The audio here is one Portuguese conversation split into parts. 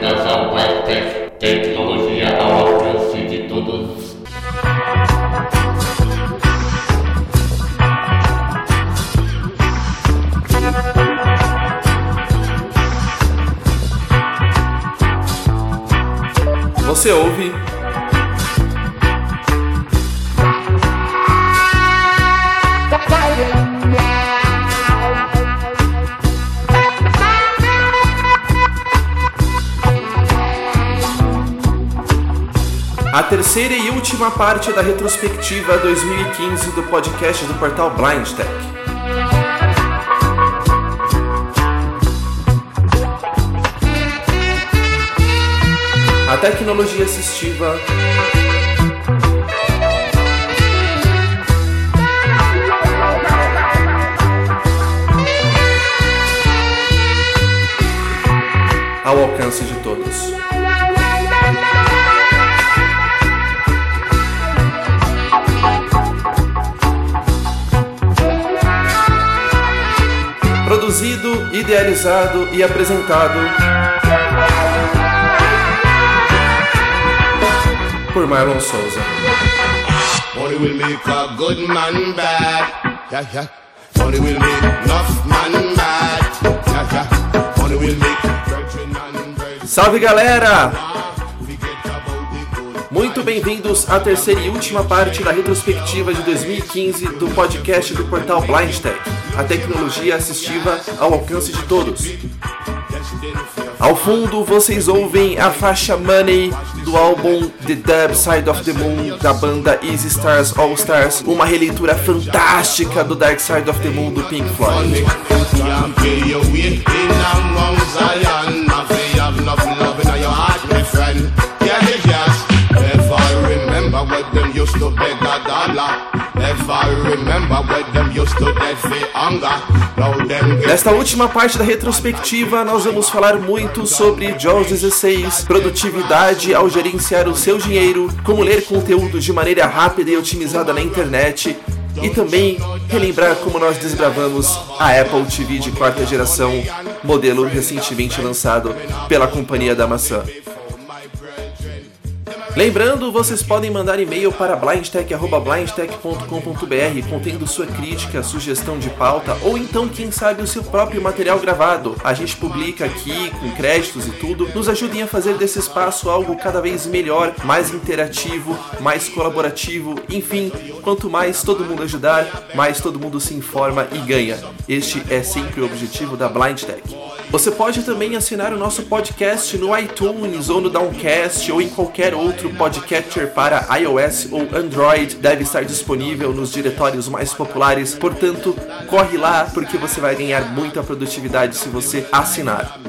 that's última parte da retrospectiva 2015 do podcast do portal Blind Tech. A tecnologia assistiva ao alcance de todos. Idealizado e apresentado por Marlon Souza. Money will make a good man bad. Yeah, yeah. Money will make enough man mad. Yeah, yeah. Money will make Salve galera! Muito bem-vindos à terceira e última parte da retrospectiva de 2015 do podcast do portal Blind Tech, a tecnologia assistiva ao alcance de todos. Ao fundo vocês ouvem a faixa Money do álbum The Dub Side of the Moon da banda Easy Stars All Stars, uma releitura fantástica do Dark Side of the Moon do Pink Floyd. Nesta última parte da retrospectiva, nós vamos falar muito sobre JAWS 16, produtividade ao gerenciar o seu dinheiro, como ler conteúdo de maneira rápida e otimizada na internet, e também relembrar como nós desbravamos a Apple TV de quarta geração, modelo recentemente lançado pela Companhia da Maçã. Lembrando, vocês podem mandar e-mail para blindtech.blindtech.com.br contendo sua crítica, sugestão de pauta ou então, quem sabe, o seu próprio material gravado. A gente publica aqui com créditos e tudo. Nos ajudem a fazer desse espaço algo cada vez melhor, mais interativo, mais colaborativo. Enfim, quanto mais todo mundo ajudar, mais todo mundo se informa e ganha. Este é sempre o objetivo da Blind Tech. Você pode também assinar o nosso podcast no iTunes ou no Downcast ou em qualquer outro podcatcher para iOS ou Android. Deve estar disponível nos diretórios mais populares. Portanto, corre lá porque você vai ganhar muita produtividade se você assinar.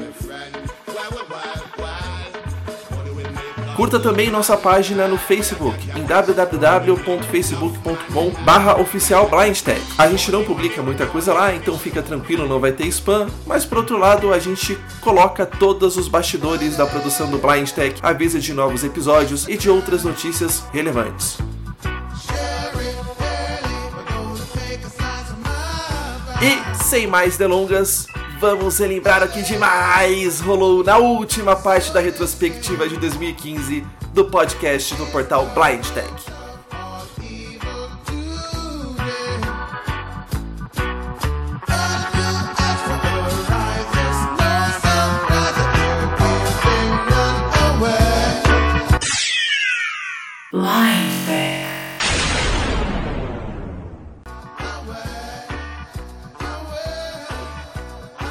Curta também nossa página no Facebook em www.facebook.com barra oficial blindtech. A gente não publica muita coisa lá, então fica tranquilo, não vai ter spam, mas por outro lado a gente coloca todos os bastidores da produção do Blind Tech, avisa de novos episódios e de outras notícias relevantes. E sem mais delongas, vamos relembrar aqui demais rolou na última parte da retrospectiva de 2015 do podcast do portal Blind Tech.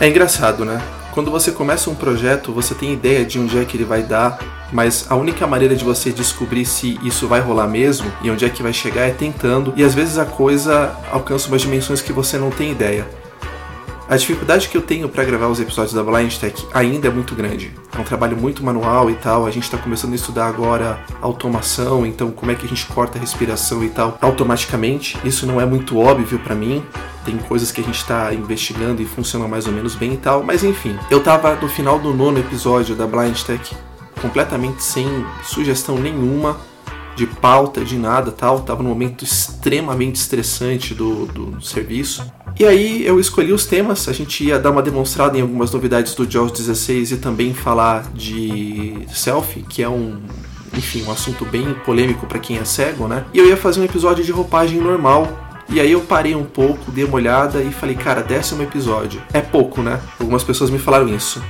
É engraçado, né? Quando você começa um projeto, você tem ideia de onde é que ele vai dar, mas a única maneira de você descobrir se isso vai rolar mesmo e onde é que vai chegar é tentando, e às vezes a coisa alcança umas dimensões que você não tem ideia. A dificuldade que eu tenho para gravar os episódios da Blind Tech ainda é muito grande. É um trabalho muito manual e tal. A gente está começando a estudar agora automação, então como é que a gente corta a respiração e tal automaticamente. Isso não é muito óbvio para mim. Tem coisas que a gente está investigando e funcionam mais ou menos bem e tal. Mas enfim, eu tava no final do nono episódio da Blind Tech completamente sem sugestão nenhuma de pauta, de nada tal. Tava num momento extremamente estressante do, do serviço. E aí eu escolhi os temas, a gente ia dar uma demonstrada em algumas novidades do JAWS 16 e também falar de selfie, que é um enfim, um assunto bem polêmico para quem é cego, né? E eu ia fazer um episódio de roupagem normal, e aí eu parei um pouco, dei uma olhada e falei, cara, décimo episódio. É pouco, né? Algumas pessoas me falaram isso.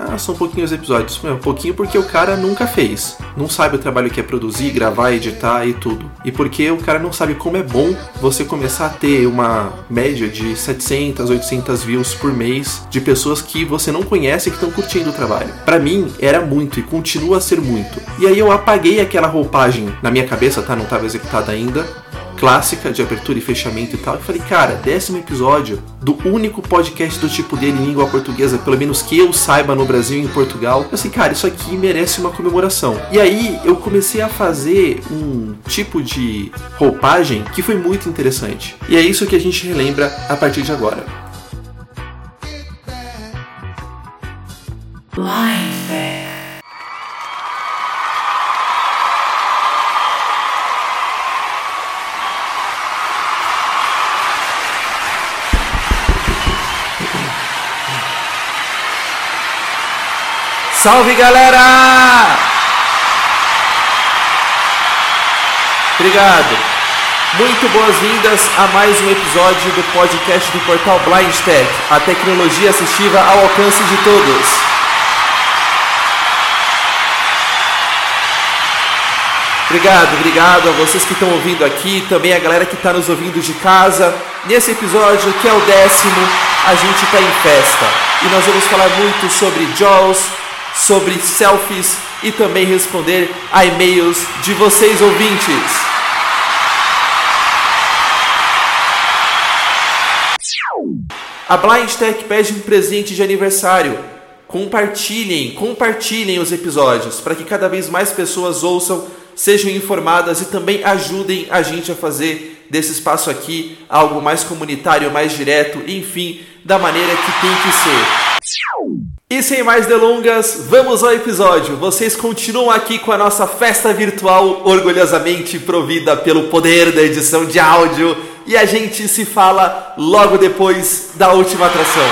Ah, são pouquinhos episódios. Meu, pouquinho porque o cara nunca fez. Não sabe o trabalho que é produzir, gravar, editar e tudo. E porque o cara não sabe como é bom você começar a ter uma média de 700, 800 views por mês de pessoas que você não conhece que estão curtindo o trabalho. Para mim, era muito e continua a ser muito. E aí eu apaguei aquela roupagem na minha cabeça, tá? Não estava executada ainda clássica de abertura e fechamento e tal. Eu falei, cara, décimo episódio do único podcast do tipo dele em língua portuguesa, pelo menos que eu saiba no Brasil e em Portugal. Eu assim, cara, isso aqui merece uma comemoração. E aí eu comecei a fazer um tipo de roupagem que foi muito interessante. E é isso que a gente relembra a partir de agora. Salve galera! Obrigado. Muito boas-vindas a mais um episódio do podcast do portal Blind Tech, a tecnologia assistiva ao alcance de todos. Obrigado, obrigado a vocês que estão ouvindo aqui, também a galera que está nos ouvindo de casa. Nesse episódio, que é o décimo, a gente está em festa e nós vamos falar muito sobre JAWS, sobre selfies e também responder a e-mails de vocês ouvintes. A Blind Tech pede um presente de aniversário. Compartilhem, compartilhem os episódios para que cada vez mais pessoas ouçam, sejam informadas e também ajudem a gente a fazer desse espaço aqui algo mais comunitário, mais direto, enfim, da maneira que tem que ser. E sem mais delongas, vamos ao episódio. Vocês continuam aqui com a nossa festa virtual orgulhosamente provida pelo poder da edição de áudio e a gente se fala logo depois da última atração.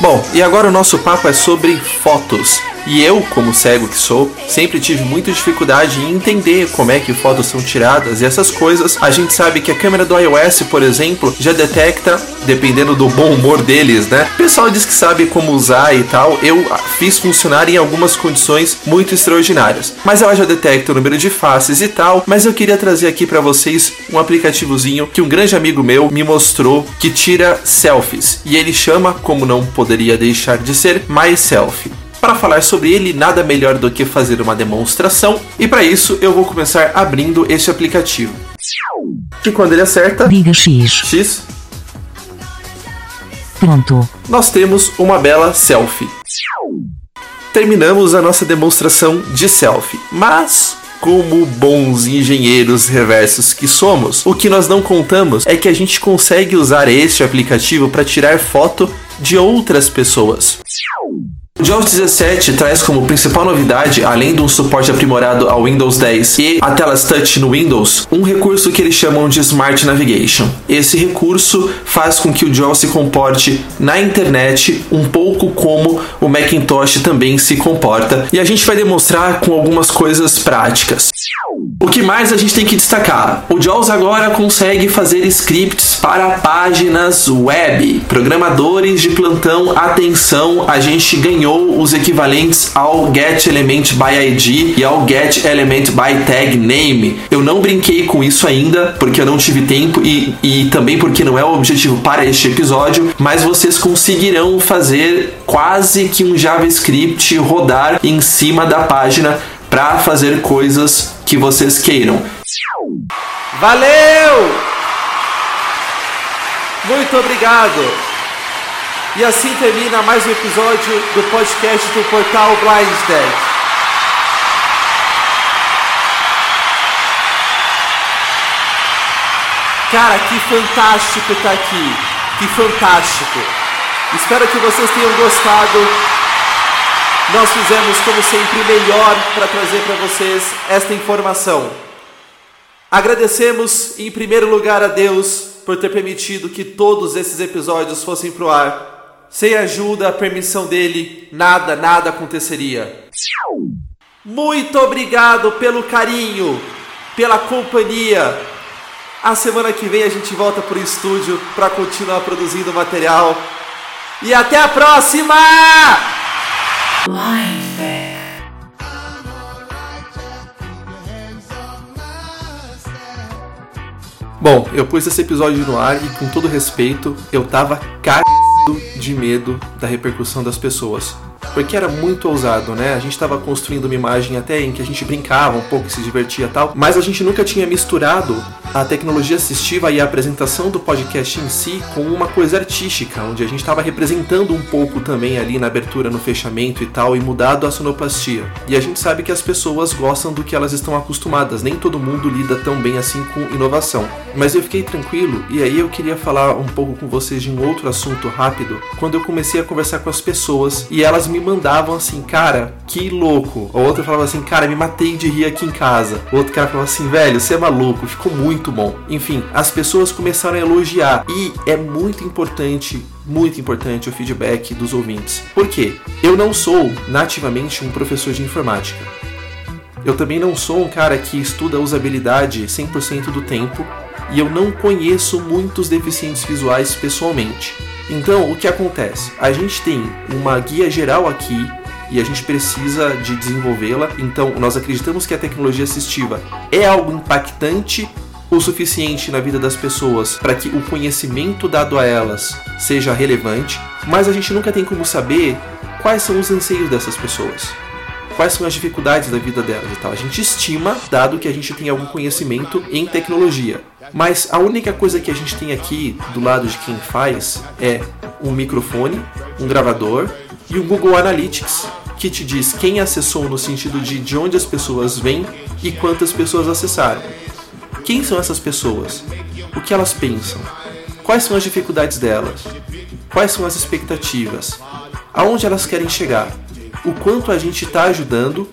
Bom, e agora o nosso papo é sobre fotos. E eu, como cego que sou, sempre tive muita dificuldade em entender como é que fotos são tiradas e essas coisas. A gente sabe que a câmera do iOS, por exemplo, já detecta, dependendo do bom humor deles, né? O pessoal diz que sabe como usar e tal. Eu fiz funcionar em algumas condições muito extraordinárias. Mas ela já detecta o número de faces e tal. Mas eu queria trazer aqui para vocês um aplicativozinho que um grande amigo meu me mostrou que tira selfies. E ele chama, como não poderia deixar de ser, MySelfie. Para falar sobre ele, nada melhor do que fazer uma demonstração, e para isso eu vou começar abrindo este aplicativo. E quando ele acerta, Diga X. X, Pronto. nós temos uma bela selfie. Terminamos a nossa demonstração de selfie, mas como bons engenheiros reversos que somos, o que nós não contamos é que a gente consegue usar este aplicativo para tirar foto de outras pessoas. JAWS 17 traz como principal novidade, além de um suporte aprimorado ao Windows 10 e a telas touch no Windows, um recurso que eles chamam de Smart Navigation. Esse recurso faz com que o JAWS se comporte na internet um pouco como o Macintosh também se comporta, e a gente vai demonstrar com algumas coisas práticas. O que mais a gente tem que destacar? O JAWS agora consegue fazer scripts para páginas web. Programadores de plantão, atenção, a gente ganhou os equivalentes ao Get Element by ID e ao Get Element by Tag Name. Eu não brinquei com isso ainda, porque eu não tive tempo e, e também porque não é o objetivo para este episódio, mas vocês conseguirão fazer quase que um JavaScript rodar em cima da página para fazer coisas que vocês queiram. Valeu! Muito obrigado! E assim termina mais um episódio do podcast do portal Blind Tech. Cara, que fantástico tá aqui! Que fantástico! Espero que vocês tenham gostado. Nós fizemos, como sempre, o melhor para trazer para vocês esta informação. Agradecemos em primeiro lugar a Deus por ter permitido que todos esses episódios fossem pro ar. Sem a ajuda, a permissão dele, nada, nada aconteceria. Muito obrigado pelo carinho, pela companhia. A semana que vem a gente volta pro estúdio para continuar produzindo material. E até a próxima! Bom, eu pus esse episódio no ar e com todo respeito, eu tava cagado de medo da repercussão das pessoas porque era muito ousado, né? A gente estava construindo uma imagem até em que a gente brincava um pouco, se divertia tal, mas a gente nunca tinha misturado a tecnologia assistiva e a apresentação do podcast em si com uma coisa artística, onde a gente estava representando um pouco também ali na abertura, no fechamento e tal, e mudado a sonoplastia. E a gente sabe que as pessoas gostam do que elas estão acostumadas, nem todo mundo lida tão bem assim com inovação. Mas eu fiquei tranquilo e aí eu queria falar um pouco com vocês de um outro assunto rápido, quando eu comecei a conversar com as pessoas e elas me mandavam assim, cara, que louco. O outro falava assim, cara, me matei de rir aqui em casa. O outro cara falava assim, velho, você é maluco, ficou muito bom. Enfim, as pessoas começaram a elogiar e é muito importante muito importante o feedback dos ouvintes. Por quê? Eu não sou nativamente um professor de informática. Eu também não sou um cara que estuda usabilidade 100% do tempo e eu não conheço muitos deficientes visuais pessoalmente. Então, o que acontece? A gente tem uma guia geral aqui e a gente precisa de desenvolvê-la. Então, nós acreditamos que a tecnologia assistiva é algo impactante o suficiente na vida das pessoas para que o conhecimento dado a elas seja relevante, mas a gente nunca tem como saber quais são os anseios dessas pessoas. Quais são as dificuldades da vida delas e tal. A gente estima, dado que a gente tem algum conhecimento em tecnologia. Mas a única coisa que a gente tem aqui do lado de quem faz é um microfone, um gravador e o Google Analytics, que te diz quem acessou no sentido de de onde as pessoas vêm e quantas pessoas acessaram. Quem são essas pessoas? O que elas pensam? Quais são as dificuldades delas? Quais são as expectativas? Aonde elas querem chegar? O quanto a gente está ajudando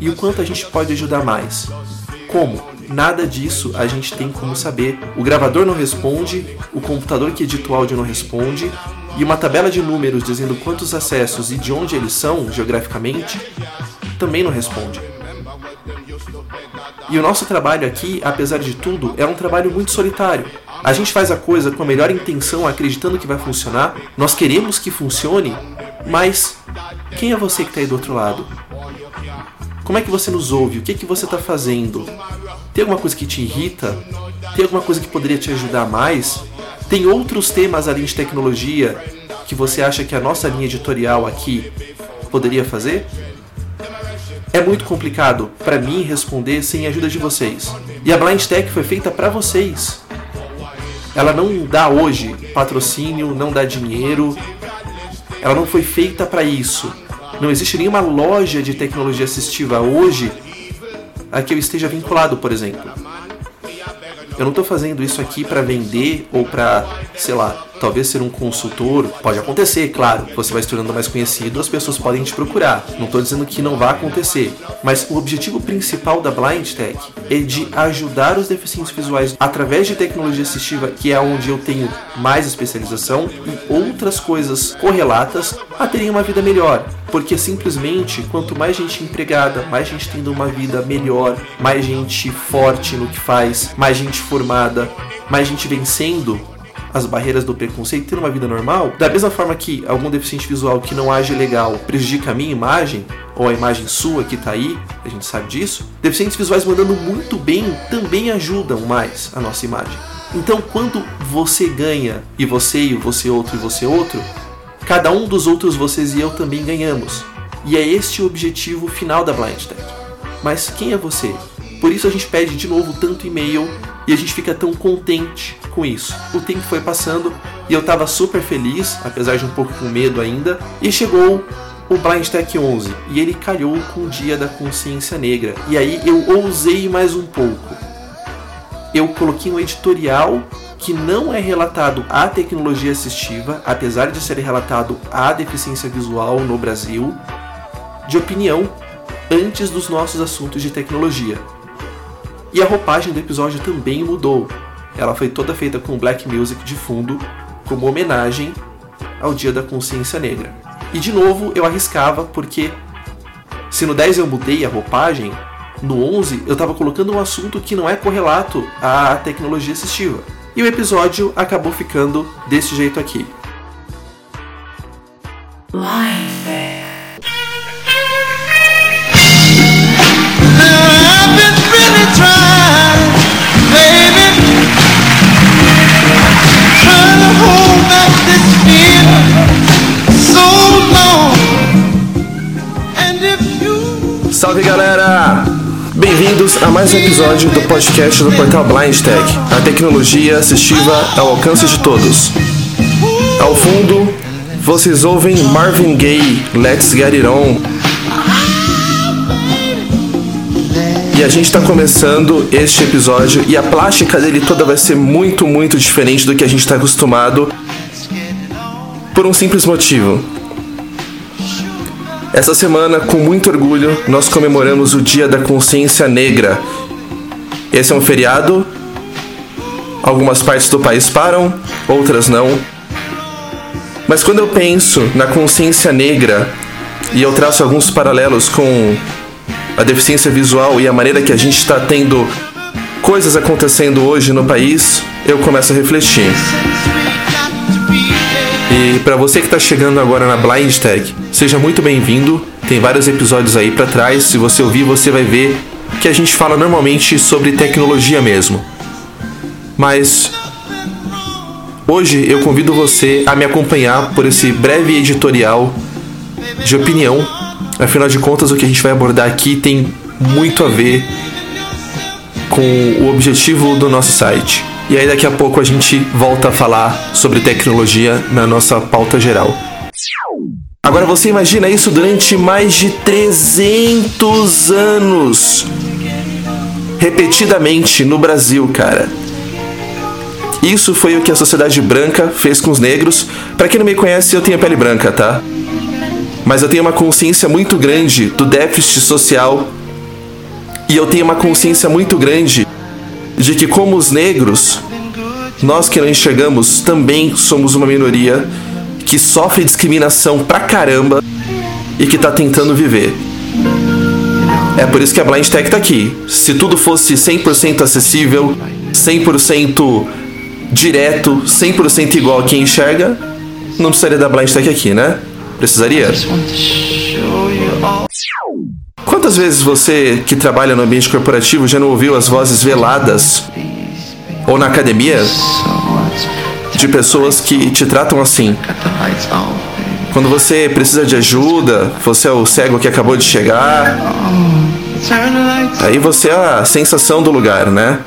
e o quanto a gente pode ajudar mais? Como? Nada disso a gente tem como saber. O gravador não responde, o computador que edita o áudio não responde, e uma tabela de números dizendo quantos acessos e de onde eles são geograficamente também não responde. E o nosso trabalho aqui, apesar de tudo, é um trabalho muito solitário. A gente faz a coisa com a melhor intenção, acreditando que vai funcionar. Nós queremos que funcione, mas quem é você que está aí do outro lado? Como é que você nos ouve? O que, é que você está fazendo? Tem alguma coisa que te irrita? Tem alguma coisa que poderia te ajudar mais? Tem outros temas além de tecnologia que você acha que a nossa linha editorial aqui poderia fazer? É muito complicado para mim responder sem a ajuda de vocês. E a Blind Tech foi feita para vocês. Ela não dá hoje patrocínio, não dá dinheiro. Ela não foi feita para isso. Não existe nenhuma loja de tecnologia assistiva hoje a que eu esteja vinculado, por exemplo. Eu não estou fazendo isso aqui para vender ou para, sei lá, talvez ser um consultor. Pode acontecer, claro. Você vai se tornando mais conhecido, as pessoas podem te procurar. Não estou dizendo que não vai acontecer. Mas o objetivo principal da Blind Tech é de ajudar os deficientes visuais através de tecnologia assistiva, que é onde eu tenho mais especialização, e outras coisas correlatas a terem uma vida melhor. Porque simplesmente, quanto mais gente empregada, mais gente tendo uma vida melhor, mais gente forte no que faz, mais gente formada, mais gente vencendo as barreiras do preconceito, tendo uma vida normal, da mesma forma que algum deficiente visual que não age legal prejudica a minha imagem, ou a imagem sua que tá aí, a gente sabe disso, deficientes visuais mandando muito bem também ajudam mais a nossa imagem. Então, quando você ganha, e você e você outro e você outro, cada um dos outros vocês e eu também ganhamos. E é este o objetivo final da Blind Tech. Mas quem é você? Por isso a gente pede de novo tanto e-mail e a gente fica tão contente com isso. O tempo foi passando e eu estava super feliz, apesar de um pouco com medo ainda, e chegou o Blind Tech 11 e ele calhou com o Dia da Consciência Negra. E aí eu ousei mais um pouco. Eu coloquei um editorial que não é relatado à tecnologia assistiva, apesar de ser relatado à deficiência visual no Brasil, de opinião antes dos nossos assuntos de tecnologia. E a roupagem do episódio também mudou. Ela foi toda feita com black music de fundo, como homenagem ao Dia da Consciência Negra. E de novo eu arriscava porque se no 10 eu mudei a roupagem, no 11 eu estava colocando um assunto que não é correlato à tecnologia assistiva. E o episódio acabou ficando desse jeito aqui. I've Salve galera! Bem-vindos a mais um episódio do podcast do portal Blind Tech, a tecnologia assistiva ao alcance de todos. Ao fundo, vocês ouvem Marvin Gaye, Let's Get It On. E a gente está começando este episódio e a plástica dele toda vai ser muito, muito diferente do que a gente está acostumado por um simples motivo. Essa semana, com muito orgulho, nós comemoramos o Dia da Consciência Negra. Esse é um feriado. Algumas partes do país param, outras não. Mas quando eu penso na consciência negra e eu traço alguns paralelos com a deficiência visual e a maneira que a gente está tendo coisas acontecendo hoje no país, eu começo a refletir. E para você que está chegando agora na Blind Tag, seja muito bem-vindo. Tem vários episódios aí para trás. Se você ouvir, você vai ver que a gente fala normalmente sobre tecnologia mesmo. Mas hoje eu convido você a me acompanhar por esse breve editorial de opinião. Afinal de contas, o que a gente vai abordar aqui tem muito a ver com o objetivo do nosso site. E aí daqui a pouco a gente volta a falar sobre tecnologia na nossa pauta geral. Agora você imagina isso durante mais de 300 anos. Repetidamente no Brasil, cara. Isso foi o que a sociedade branca fez com os negros. Para quem não me conhece, eu tenho pele branca, tá? Mas eu tenho uma consciência muito grande do déficit social e eu tenho uma consciência muito grande de que, como os negros, nós que não enxergamos também somos uma minoria que sofre discriminação pra caramba e que tá tentando viver. É por isso que a Blind Tech tá aqui. Se tudo fosse 100% acessível, 100% direto, 100% igual a quem enxerga, não precisaria da Blind Tech aqui, né? Precisaria? Quantas vezes você que trabalha no ambiente corporativo já não ouviu as vozes veladas ou na academia de pessoas que te tratam assim? Quando você precisa de ajuda, você é o cego que acabou de chegar, aí você é a sensação do lugar, né?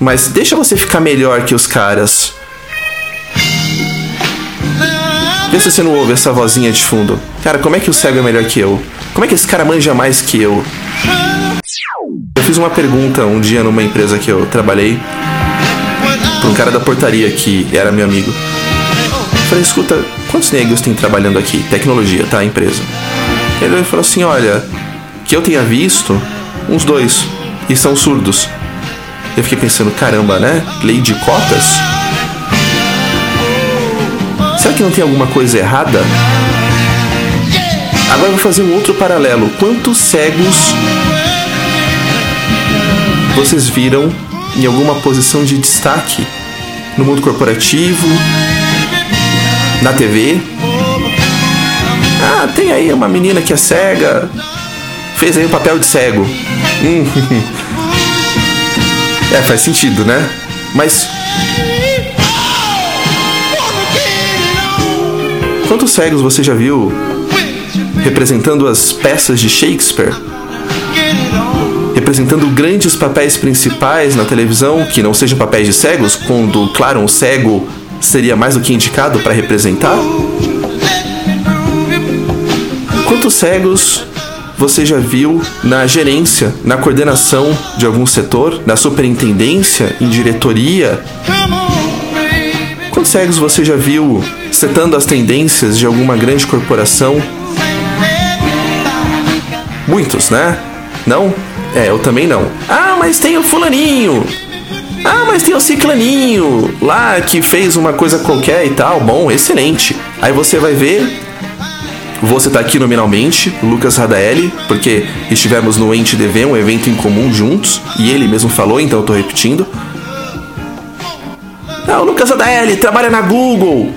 Mas deixa você ficar melhor que os caras. Vê se você não ouve essa vozinha de fundo. Cara, como é que o cego é melhor que eu? Como é que esse cara manja mais que eu? Eu fiz uma pergunta um dia numa empresa que eu trabalhei para um cara da portaria que era meu amigo. Eu falei, escuta, quantos negros tem trabalhando aqui? Tecnologia, tá? Empresa. Ele falou assim, olha, que eu tenha visto, uns dois. E são surdos. Eu fiquei pensando, caramba, né? Lei de cotas? Será que não tem alguma coisa errada? Agora vou fazer um outro paralelo. Quantos cegos vocês viram em alguma posição de destaque no mundo corporativo, na TV? Ah, tem aí uma menina que é cega, fez aí um papel de cego. Hum. é, faz sentido, né? Mas quantos cegos você já viu representando as peças de Shakespeare, representando grandes papéis principais na televisão, que não sejam papéis de cegos, quando, claro, um cego seria mais do que indicado para representar? Quantos cegos você já viu na gerência, na coordenação de algum setor, na superintendência, em diretoria? Quantos cegos você já viu setando as tendências de alguma grande corporação? Muitos, né? Não? É, eu também não. Ah, mas tem o fulaninho. Ah, mas tem o ciclaninho lá que fez uma coisa qualquer e tal. Bom, excelente. Aí você vai ver. Você tá aqui nominalmente, Lucas Radaeli, porque estivemos no Ente DV, um evento em comum juntos, e ele mesmo falou, então eu tô repetindo. Ah, o Lucas Radaeli trabalha na Google.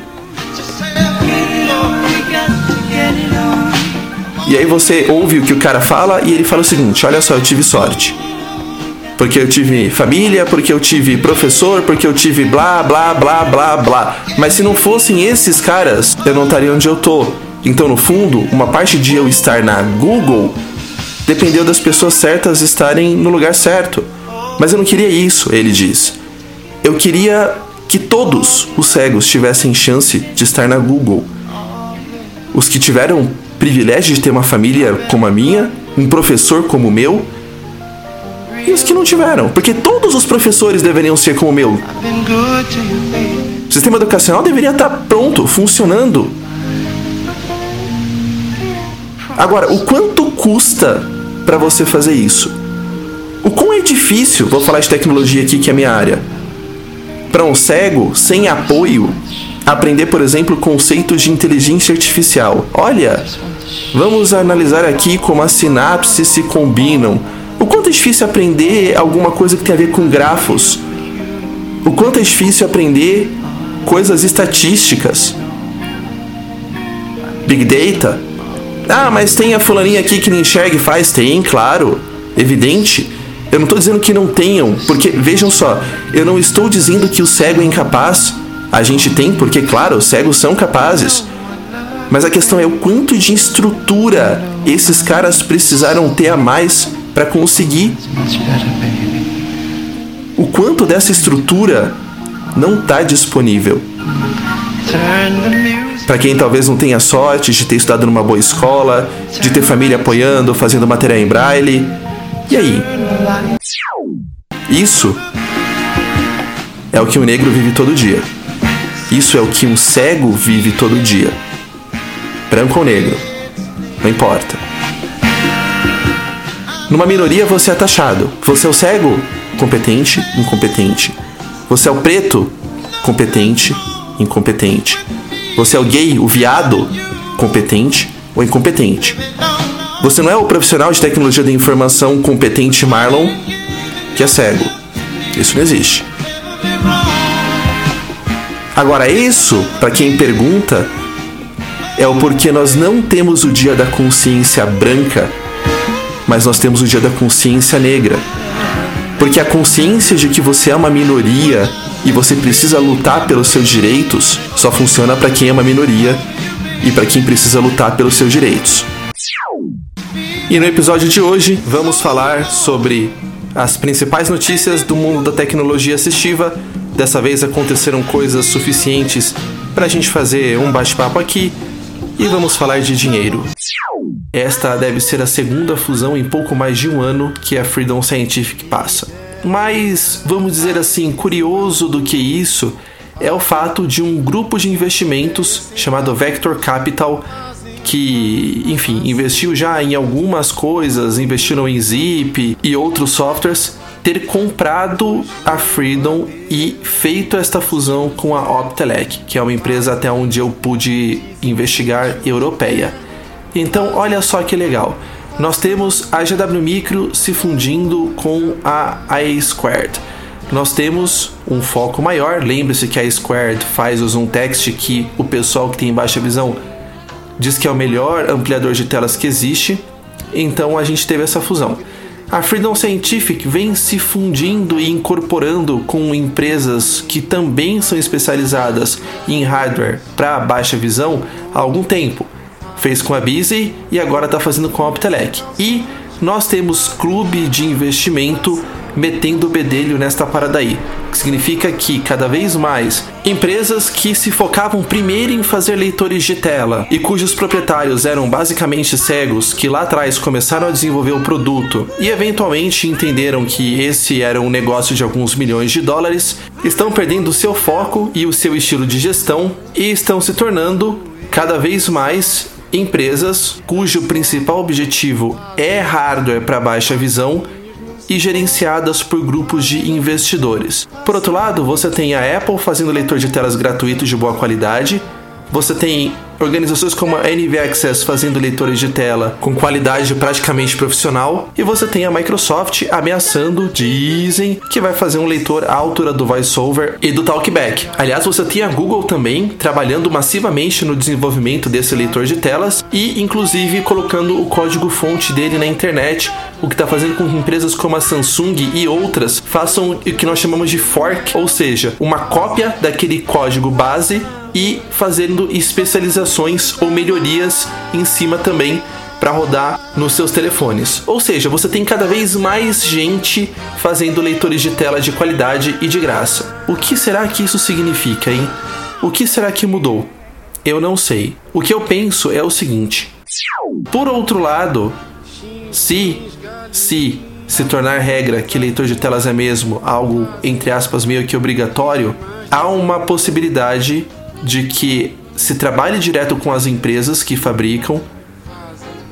E aí você ouve o que o cara fala e ele fala o seguinte: olha só, eu tive sorte. Porque eu tive família, porque eu tive professor, porque eu tive blá, blá, blá, blá, blá. Mas se não fossem esses caras, eu não estaria onde eu tô. Então, no fundo, uma parte de eu estar na Google dependeu das pessoas certas estarem no lugar certo. Mas eu não queria isso, ele diz. Eu queria que todos os cegos tivessem chance de estar na Google. Os que tiveram privilégio de ter uma família como a minha, um professor como o meu, e os que não tiveram, porque todos os professores deveriam ser como o meu. O sistema educacional deveria estar pronto, funcionando. Agora, o quanto custa para você fazer isso? O quão é difícil, vou falar de tecnologia aqui que é a minha área, para um cego sem apoio aprender, por exemplo, conceitos de inteligência artificial. Olha, vamos analisar aqui como as sinapses se combinam. O quanto é difícil aprender alguma coisa que tem a ver com grafos. O quanto é difícil aprender coisas estatísticas. Big Data. Ah, mas tem a fulaninha aqui que não enxerga e faz? Tem, claro. Evidente. Eu não estou dizendo que não tenham, porque vejam só, eu não estou dizendo que o cego é incapaz. A gente tem, porque, claro, os cegos são capazes. Mas a questão é o quanto de estrutura esses caras precisaram ter a mais para conseguir. O quanto dessa estrutura não está disponível. Para quem talvez não tenha sorte de ter estudado numa boa escola, de ter família apoiando, fazendo material em braille. E aí? Isso é o que o negro vive todo dia. Isso é o que um cego vive todo dia. Branco ou negro, não importa. Numa minoria você é taxado. Você é o cego? Competente, incompetente. Você é o preto? Competente, incompetente. Você é o gay, o viado? Competente ou incompetente. Você não é o profissional de tecnologia da informação competente Marlon que é cego. Isso não existe. Agora, isso, para quem pergunta, é o porquê nós não temos o dia da consciência branca, mas nós temos o dia da consciência negra. Porque a consciência de que você é uma minoria e você precisa lutar pelos seus direitos só funciona para quem é uma minoria e para quem precisa lutar pelos seus direitos. E no episódio de hoje vamos falar sobre as principais notícias do mundo da tecnologia assistiva. Dessa vez aconteceram coisas suficientes para a gente fazer um bate-papo aqui e vamos falar de dinheiro. Esta deve ser a segunda fusão em pouco mais de um ano que a Freedom Scientific passa. Mas, vamos dizer assim, curioso do que isso é o fato de um grupo de investimentos chamado Vector Capital que, enfim, investiu já em algumas coisas, investiram em Zip e outros softwares, ter comprado a Freedom e feito esta fusão com a Optelec, que é uma empresa até onde eu pude investigar europeia. Então, olha só que legal. Nós temos a GW Micro se fundindo com a A. Nós temos um foco maior. Lembre-se que a Squared faz o zoom text que o pessoal que tem baixa visão diz que é o melhor ampliador de telas que existe. Então a gente teve essa fusão. A Freedom Scientific vem se fundindo e incorporando com empresas que também são especializadas em hardware para baixa visão há algum tempo. Fez com a Busy e agora está fazendo com a Optelec. E nós temos clube de investimento metendo o bedelho nesta parada aí. Que significa que cada vez mais empresas que se focavam primeiro em fazer leitores de tela e cujos proprietários eram basicamente cegos que lá atrás começaram a desenvolver o produto e eventualmente entenderam que esse era um negócio de alguns milhões de dólares, estão perdendo seu foco e o seu estilo de gestão e estão se tornando cada vez mais empresas cujo principal objetivo é hardware para baixa visão e gerenciadas por grupos de investidores. Por outro lado, você tem a Apple fazendo leitor de telas gratuito de boa qualidade, você tem organizações como a NV Access fazendo leitores de tela com qualidade praticamente profissional, e você tem a Microsoft ameaçando, dizem, que vai fazer um leitor à altura do VoiceOver e do Talkback. Aliás, você tem a Google também trabalhando massivamente no desenvolvimento desse leitor de telas e, inclusive, colocando o código-fonte dele na internet, o que está fazendo com que empresas como a Samsung e outras façam o que nós chamamos de fork, ou seja, uma cópia daquele código base e fazendo especializações ou melhorias em cima também para rodar nos seus telefones. Ou seja, você tem cada vez mais gente fazendo leitores de tela de qualidade e de graça. O que será que isso significa, hein? O que será que mudou? Eu não sei. O que eu penso é o seguinte: por outro lado, se se se tornar regra que leitor de telas é mesmo algo entre aspas meio que obrigatório, há uma possibilidade de que se trabalhe direto com as empresas que fabricam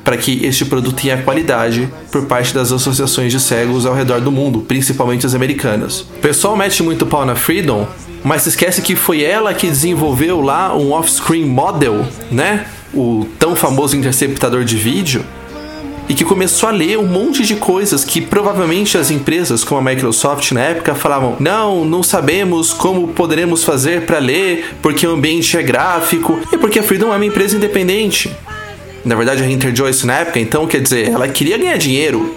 para que este produto tenha qualidade por parte das associações de cegos ao redor do mundo, principalmente as americanas. O pessoal mete muito pau na Freedom, mas se esquece que foi ela que desenvolveu lá um off-screen model, né? O tão famoso interceptador de vídeo e que começou a ler um monte de coisas que provavelmente as empresas como a Microsoft na época falavam: "Não, não sabemos como poderemos fazer para ler, porque o ambiente é gráfico e porque a Freedom é uma empresa independente". Na verdade, a Interjoyce na época, então, quer dizer, ela queria ganhar dinheiro.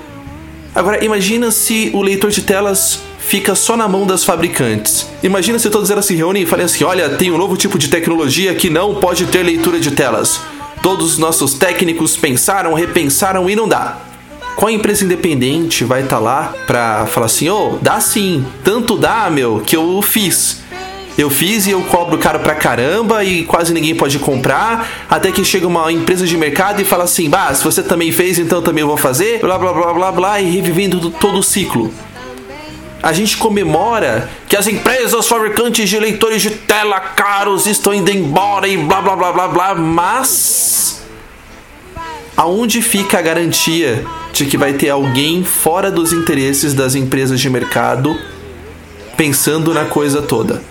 Agora, imagina se o leitor de telas fica só na mão das fabricantes. Imagina se todas elas se reúnem e falem assim: olha, tem um novo tipo de tecnologia que não pode ter leitura de telas. Todos os nossos técnicos pensaram, repensaram e não dá. Qual empresa independente vai estar tá lá pra falar assim: ô, oh, dá sim, tanto dá, meu, que eu fiz. Eu fiz e eu cobro caro pra caramba e quase ninguém pode comprar. Até que chega uma empresa de mercado e fala assim: bah, se você também fez, então também eu vou fazer. Blá blá blá blá blá e revivendo todo o ciclo. A gente comemora que as empresas fabricantes de leitores de tela caros estão indo embora e blá blá blá blá blá, mas. Aonde fica a garantia de que vai ter alguém fora dos interesses das empresas de mercado pensando na coisa toda?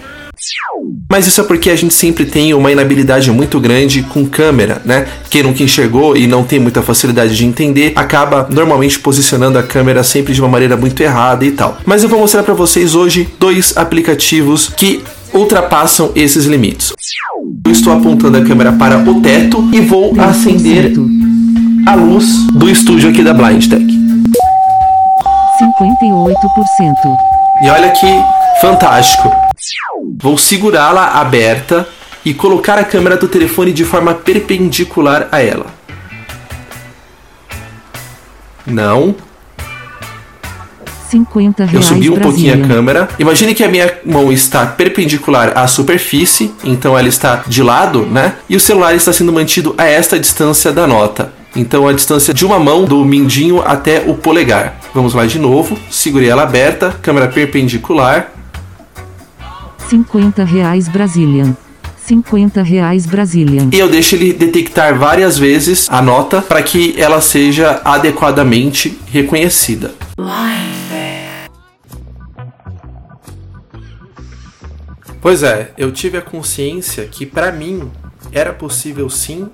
Mas isso é porque a gente sempre tem uma inabilidade muito grande com câmera, né? Quem nunca enxergou e não tem muita facilidade de entender, acaba normalmente posicionando a câmera sempre de uma maneira muito errada e tal. Mas eu vou mostrar para vocês hoje dois aplicativos que ultrapassam esses limites. Eu estou apontando a câmera para o teto e vou acender a luz do estúdio aqui da Blind Tech. 58%. E olha que fantástico. Vou segurá-la aberta e colocar a câmera do telefone de forma perpendicular a ela. Não. 50 reais Eu subi um pouquinho a Brasília. câmera. Imagine que a minha mão está perpendicular à superfície, então ela está de lado, né? E o celular está sendo mantido a esta distância da nota. Então a distância de uma mão do mindinho até o polegar. Vamos lá de novo. Segurei ela aberta, câmera perpendicular. 50 reais Brazilian. 50 reais Brazilian. E eu deixo ele detectar várias vezes a nota para que ela seja adequadamente reconhecida. Pois é, eu tive a consciência que para mim era possível sim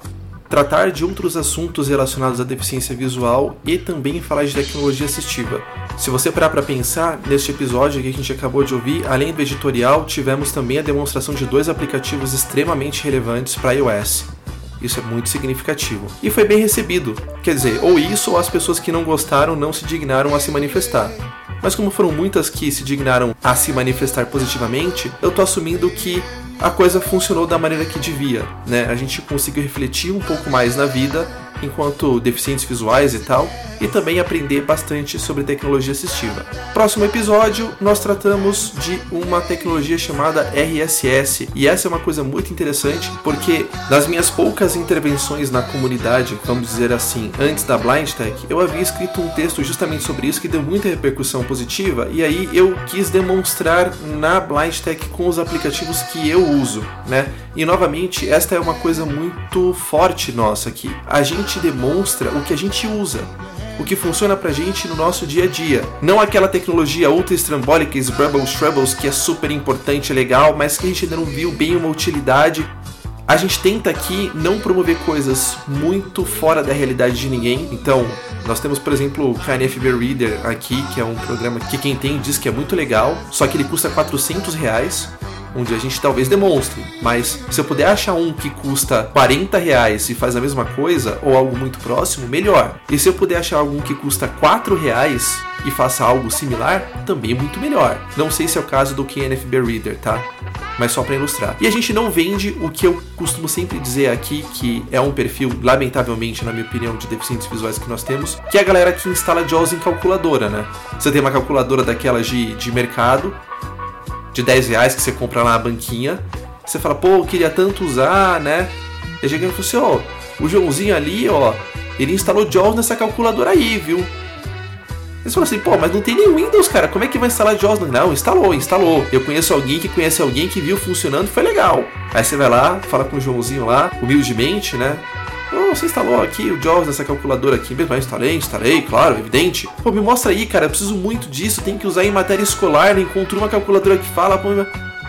tratar de outros assuntos relacionados à deficiência visual e também falar de tecnologia assistiva. Se você parar para pensar, neste episódio que a gente acabou de ouvir, além do editorial, tivemos também a demonstração de dois aplicativos extremamente relevantes para iOS. Isso é muito significativo. E foi bem recebido. Quer dizer, ou isso ou as pessoas que não gostaram não se dignaram a se manifestar. Mas como foram muitas que se dignaram a se manifestar positivamente, eu tô assumindo que a coisa funcionou da maneira que devia, né? A gente conseguiu refletir um pouco mais na vida enquanto deficientes visuais e tal, e também aprender bastante sobre tecnologia assistiva. Próximo episódio, nós tratamos de uma tecnologia chamada RSS, e essa é uma coisa muito interessante porque nas minhas poucas intervenções na comunidade, vamos dizer assim, antes da Blind Tech, eu havia escrito um texto justamente sobre isso que deu muita repercussão positiva, e aí eu quis demonstrar na Blind Tech com os aplicativos que eu uso, né? E novamente, esta é uma coisa muito forte nossa aqui. A gente demonstra o que a gente usa. o que funciona pra gente no nosso dia a dia. Não aquela tecnologia ultra estrambólica, Sbrubbles, Troubles, que é super importante e legal, mas que a gente ainda não viu bem uma utilidade. A gente tenta aqui não promover coisas muito fora da realidade de ninguém. Então, nós temos, por exemplo, o KNFB Reader aqui, que é um programa que quem tem diz que é muito legal, só que ele custa 400 reais onde a gente talvez demonstre, mas se eu puder achar um que custa 40 reais e faz a mesma coisa, ou algo muito próximo, melhor. E se eu puder achar algum que custa 4 reais e faça algo similar, também muito melhor. Não sei se é o caso do KNFB Reader, tá? Mas só para ilustrar. E a gente não vende o que eu costumo sempre dizer aqui, que é um perfil, lamentavelmente, na minha opinião, de deficientes visuais que nós temos, que é a galera que instala JAWS em calculadora, né? Você tem uma calculadora daquelas de, de mercado, de 10 reais que você compra lá na banquinha. Você fala, pô, eu queria tanto usar, né? E a gente falou assim, ó, o Joãozinho ali, ó, ele instalou JAWS nessa calculadora aí, viu? Eles falam assim, pô, mas não tem nem Windows, cara, como é que vai instalar JAWS? Não, instalou, instalou. Eu conheço alguém que conhece alguém que viu funcionando e foi legal. Aí você vai lá, fala com o Joãozinho lá, humildemente, né? Oh, você instalou aqui o JAWS nessa calculadora aqui mesmo? Eu instalei, instalei, claro, evidente. Pô, me mostra aí, cara, eu preciso muito disso, tem que usar em matéria escolar, né? encontrou uma calculadora que fala, pô,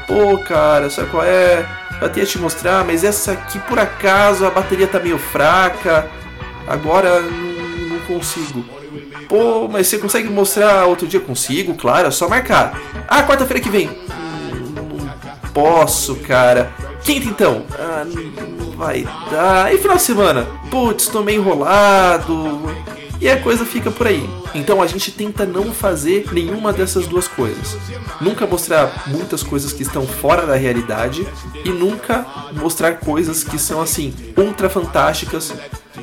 pô cara, sabe qual é? Eu até ia te mostrar, mas essa aqui, por acaso, a bateria tá meio fraca, agora não, não consigo. Pô, mas você consegue mostrar outro dia? Consigo, claro, é só marcar. Ah, quarta-feira que vem. Hum, não posso, cara. Quinta então? Ah, não vai dar. E final de semana? Putz, tô meio enrolado. E a coisa fica por aí. Então a gente tenta não fazer nenhuma dessas duas coisas. Nunca mostrar muitas coisas que estão fora da realidade e nunca mostrar coisas que são assim ultra fantásticas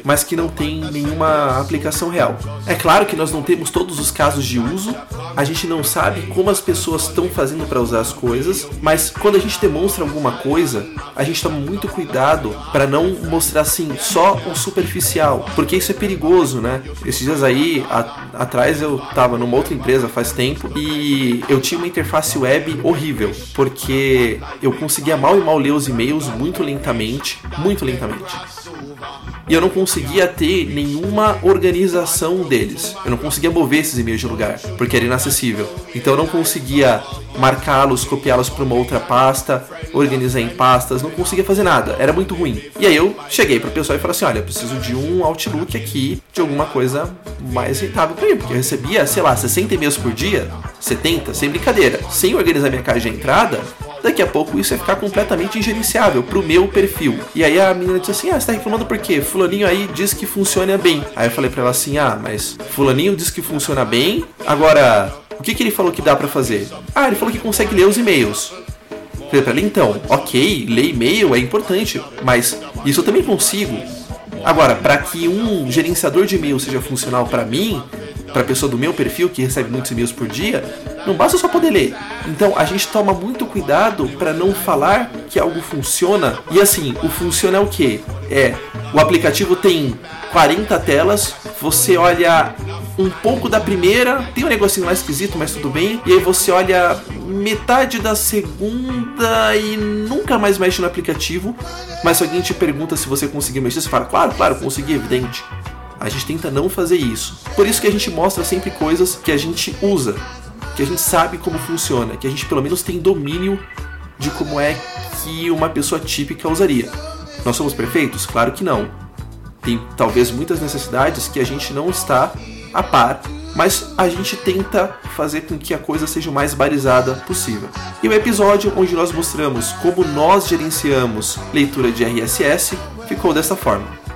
mas que não tem nenhuma aplicação real. É claro que nós não temos todos os casos de uso, a gente não sabe como as pessoas estão fazendo para usar as coisas, mas quando a gente demonstra alguma coisa, a gente toma muito cuidado para não mostrar assim só o superficial, porque isso é perigoso, né? Esses dias aí, a, atrás eu tava numa outra empresa faz tempo e eu tinha uma interface web horrível, porque eu conseguia mal e mal ler os e-mails muito lentamente, muito lentamente e eu não conseguia ter nenhuma organização deles. Eu não conseguia mover esses e-mails de lugar, porque era inacessível. Então eu não conseguia marcá-los, copiá-los para uma outra pasta, organizar em pastas, não conseguia fazer nada, era muito ruim. E aí eu cheguei para o pessoal e falei assim: olha, eu preciso de um Outlook aqui, de alguma coisa mais rentável para mim, porque eu recebia, sei lá, 60 e-mails por dia, 70, sem brincadeira, sem organizar minha caixa de entrada, daqui a pouco isso ia ficar completamente ingerenciável pro meu perfil. E aí a menina disse assim: Ah, você tá reclamando por quê? Fulaninho aí diz que funciona bem. Aí eu falei pra ela assim: Ah, mas Fulaninho diz que funciona bem. Agora, o que, que ele falou que dá para fazer? Ah, ele falou que consegue ler os e-mails. Falei pra ela, então, ok, ler e-mail é importante, mas isso eu também consigo. Agora, para que um gerenciador de e-mail seja funcional para mim, para pessoa do meu perfil que recebe muitos e-mails por dia, não basta só poder ler. Então a gente toma muito cuidado para não falar que algo funciona. E assim, o funciona é o que? É, o aplicativo tem 40 telas, você olha um pouco da primeira, tem um negocinho lá esquisito, mas tudo bem. E aí você olha metade da segunda e nunca mais mexe no aplicativo. Mas se alguém te pergunta se você conseguiu mexer, você fala, claro, claro, consegui, evidente. A gente tenta não fazer isso. Por isso que a gente mostra sempre coisas que a gente usa, que a gente sabe como funciona, que a gente pelo menos tem domínio de como é que uma pessoa típica usaria. Nós somos perfeitos? Claro que não. Tem talvez muitas necessidades que a gente não está a par, mas a gente tenta fazer com que a coisa seja o mais barizada possível. E o episódio onde nós mostramos como nós gerenciamos leitura de RSS ficou dessa forma.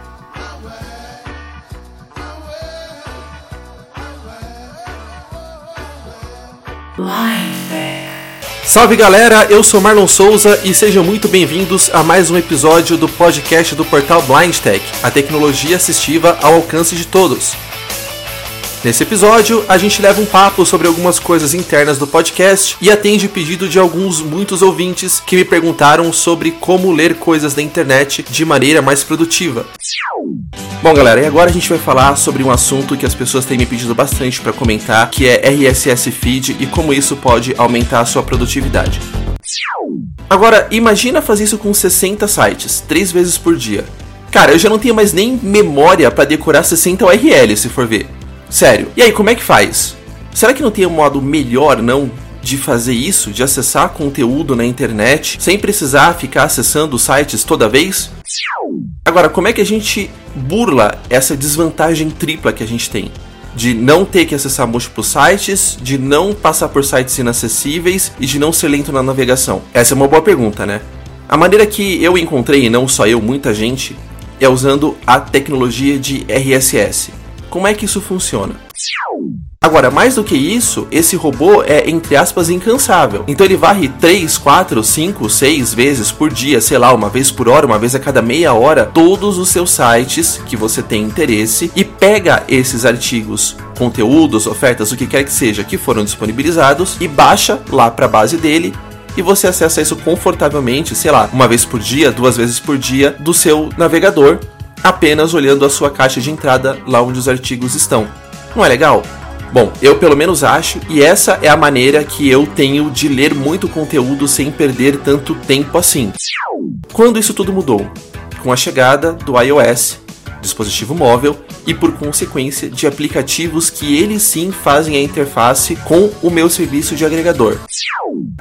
Salve galera, eu sou Marlon Souza e sejam muito bem-vindos a mais um episódio do podcast do portal Blind Tech, a tecnologia assistiva ao alcance de todos. Nesse episódio, a gente leva um papo sobre algumas coisas internas do podcast e atende pedido de alguns muitos ouvintes que me perguntaram sobre como ler coisas da internet de maneira mais produtiva. Bom, galera, e agora a gente vai falar sobre um assunto que as pessoas têm me pedido bastante para comentar, que é RSS Feed e como isso pode aumentar a sua produtividade. Agora, imagina fazer isso com 60 sites, 3 vezes por dia. Cara, eu já não tenho mais nem memória para decorar 60 URLs, se for ver. Sério. E aí, como é que faz? Será que não tem um modo melhor, não? De fazer isso, de acessar conteúdo na internet sem precisar ficar acessando sites toda vez? Agora, como é que a gente burla essa desvantagem tripla que a gente tem? De não ter que acessar múltiplos sites, de não passar por sites inacessíveis e de não ser lento na navegação? Essa é uma boa pergunta, né? A maneira que eu encontrei, e não só eu, muita gente, é usando a tecnologia de RSS. Como é que isso funciona? Agora, mais do que isso, esse robô é, entre aspas, incansável. Então ele varre 3, 4, 5, 6 vezes por dia, sei lá, uma vez por hora, uma vez a cada meia hora, todos os seus sites que você tem interesse e pega esses artigos, conteúdos, ofertas, o que quer que seja, que foram disponibilizados e baixa lá para a base dele e você acessa isso confortavelmente, sei lá, uma vez por dia, duas vezes por dia, do seu navegador, apenas olhando a sua caixa de entrada lá onde os artigos estão. Não é legal? Bom, eu pelo menos acho, e essa é a maneira que eu tenho de ler muito conteúdo sem perder tanto tempo assim. Quando isso tudo mudou? Com a chegada do iOS, dispositivo móvel, e por consequência de aplicativos que eles sim fazem a interface com o meu serviço de agregador.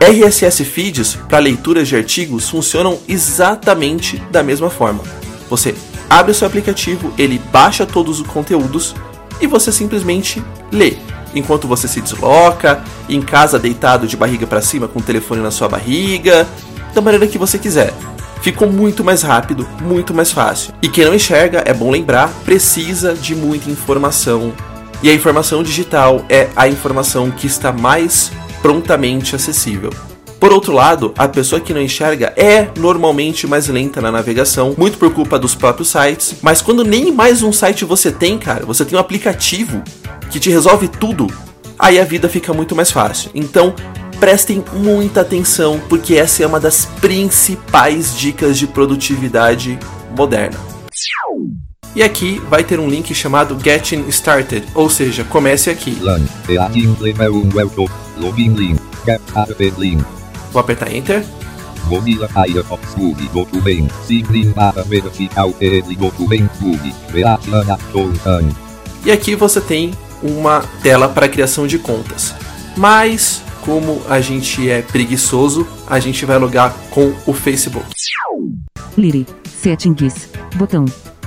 RSS feeds para leituras de artigos funcionam exatamente da mesma forma. Você abre o seu aplicativo, ele baixa todos os conteúdos e você simplesmente lê. Enquanto você se desloca, em casa deitado de barriga para cima com o telefone na sua barriga, da maneira que você quiser. Ficou muito mais rápido, muito mais fácil. E quem não enxerga, é bom lembrar, precisa de muita informação. E a informação digital é a informação que está mais prontamente acessível. Por outro lado, a pessoa que não enxerga é normalmente mais lenta na navegação, muito por culpa dos próprios sites. Mas quando nem mais um site você tem, cara, você tem um aplicativo que te resolve tudo, aí a vida fica muito mais fácil. Então, prestem muita atenção, porque essa é uma das principais dicas de produtividade moderna. E aqui vai ter um link chamado Getting Started, ou seja, comece aqui. Learn. Beating level 1 welcome. Login link. Vou apertar Enter. Mozilla Firefox Google Documento. Simples para verificar o ele documento Google. Beating Action. E aqui você tem uma tela para criação de contas. Mas, como a gente é preguiçoso, a gente vai logar com o Facebook. Liri. Settings. Botão.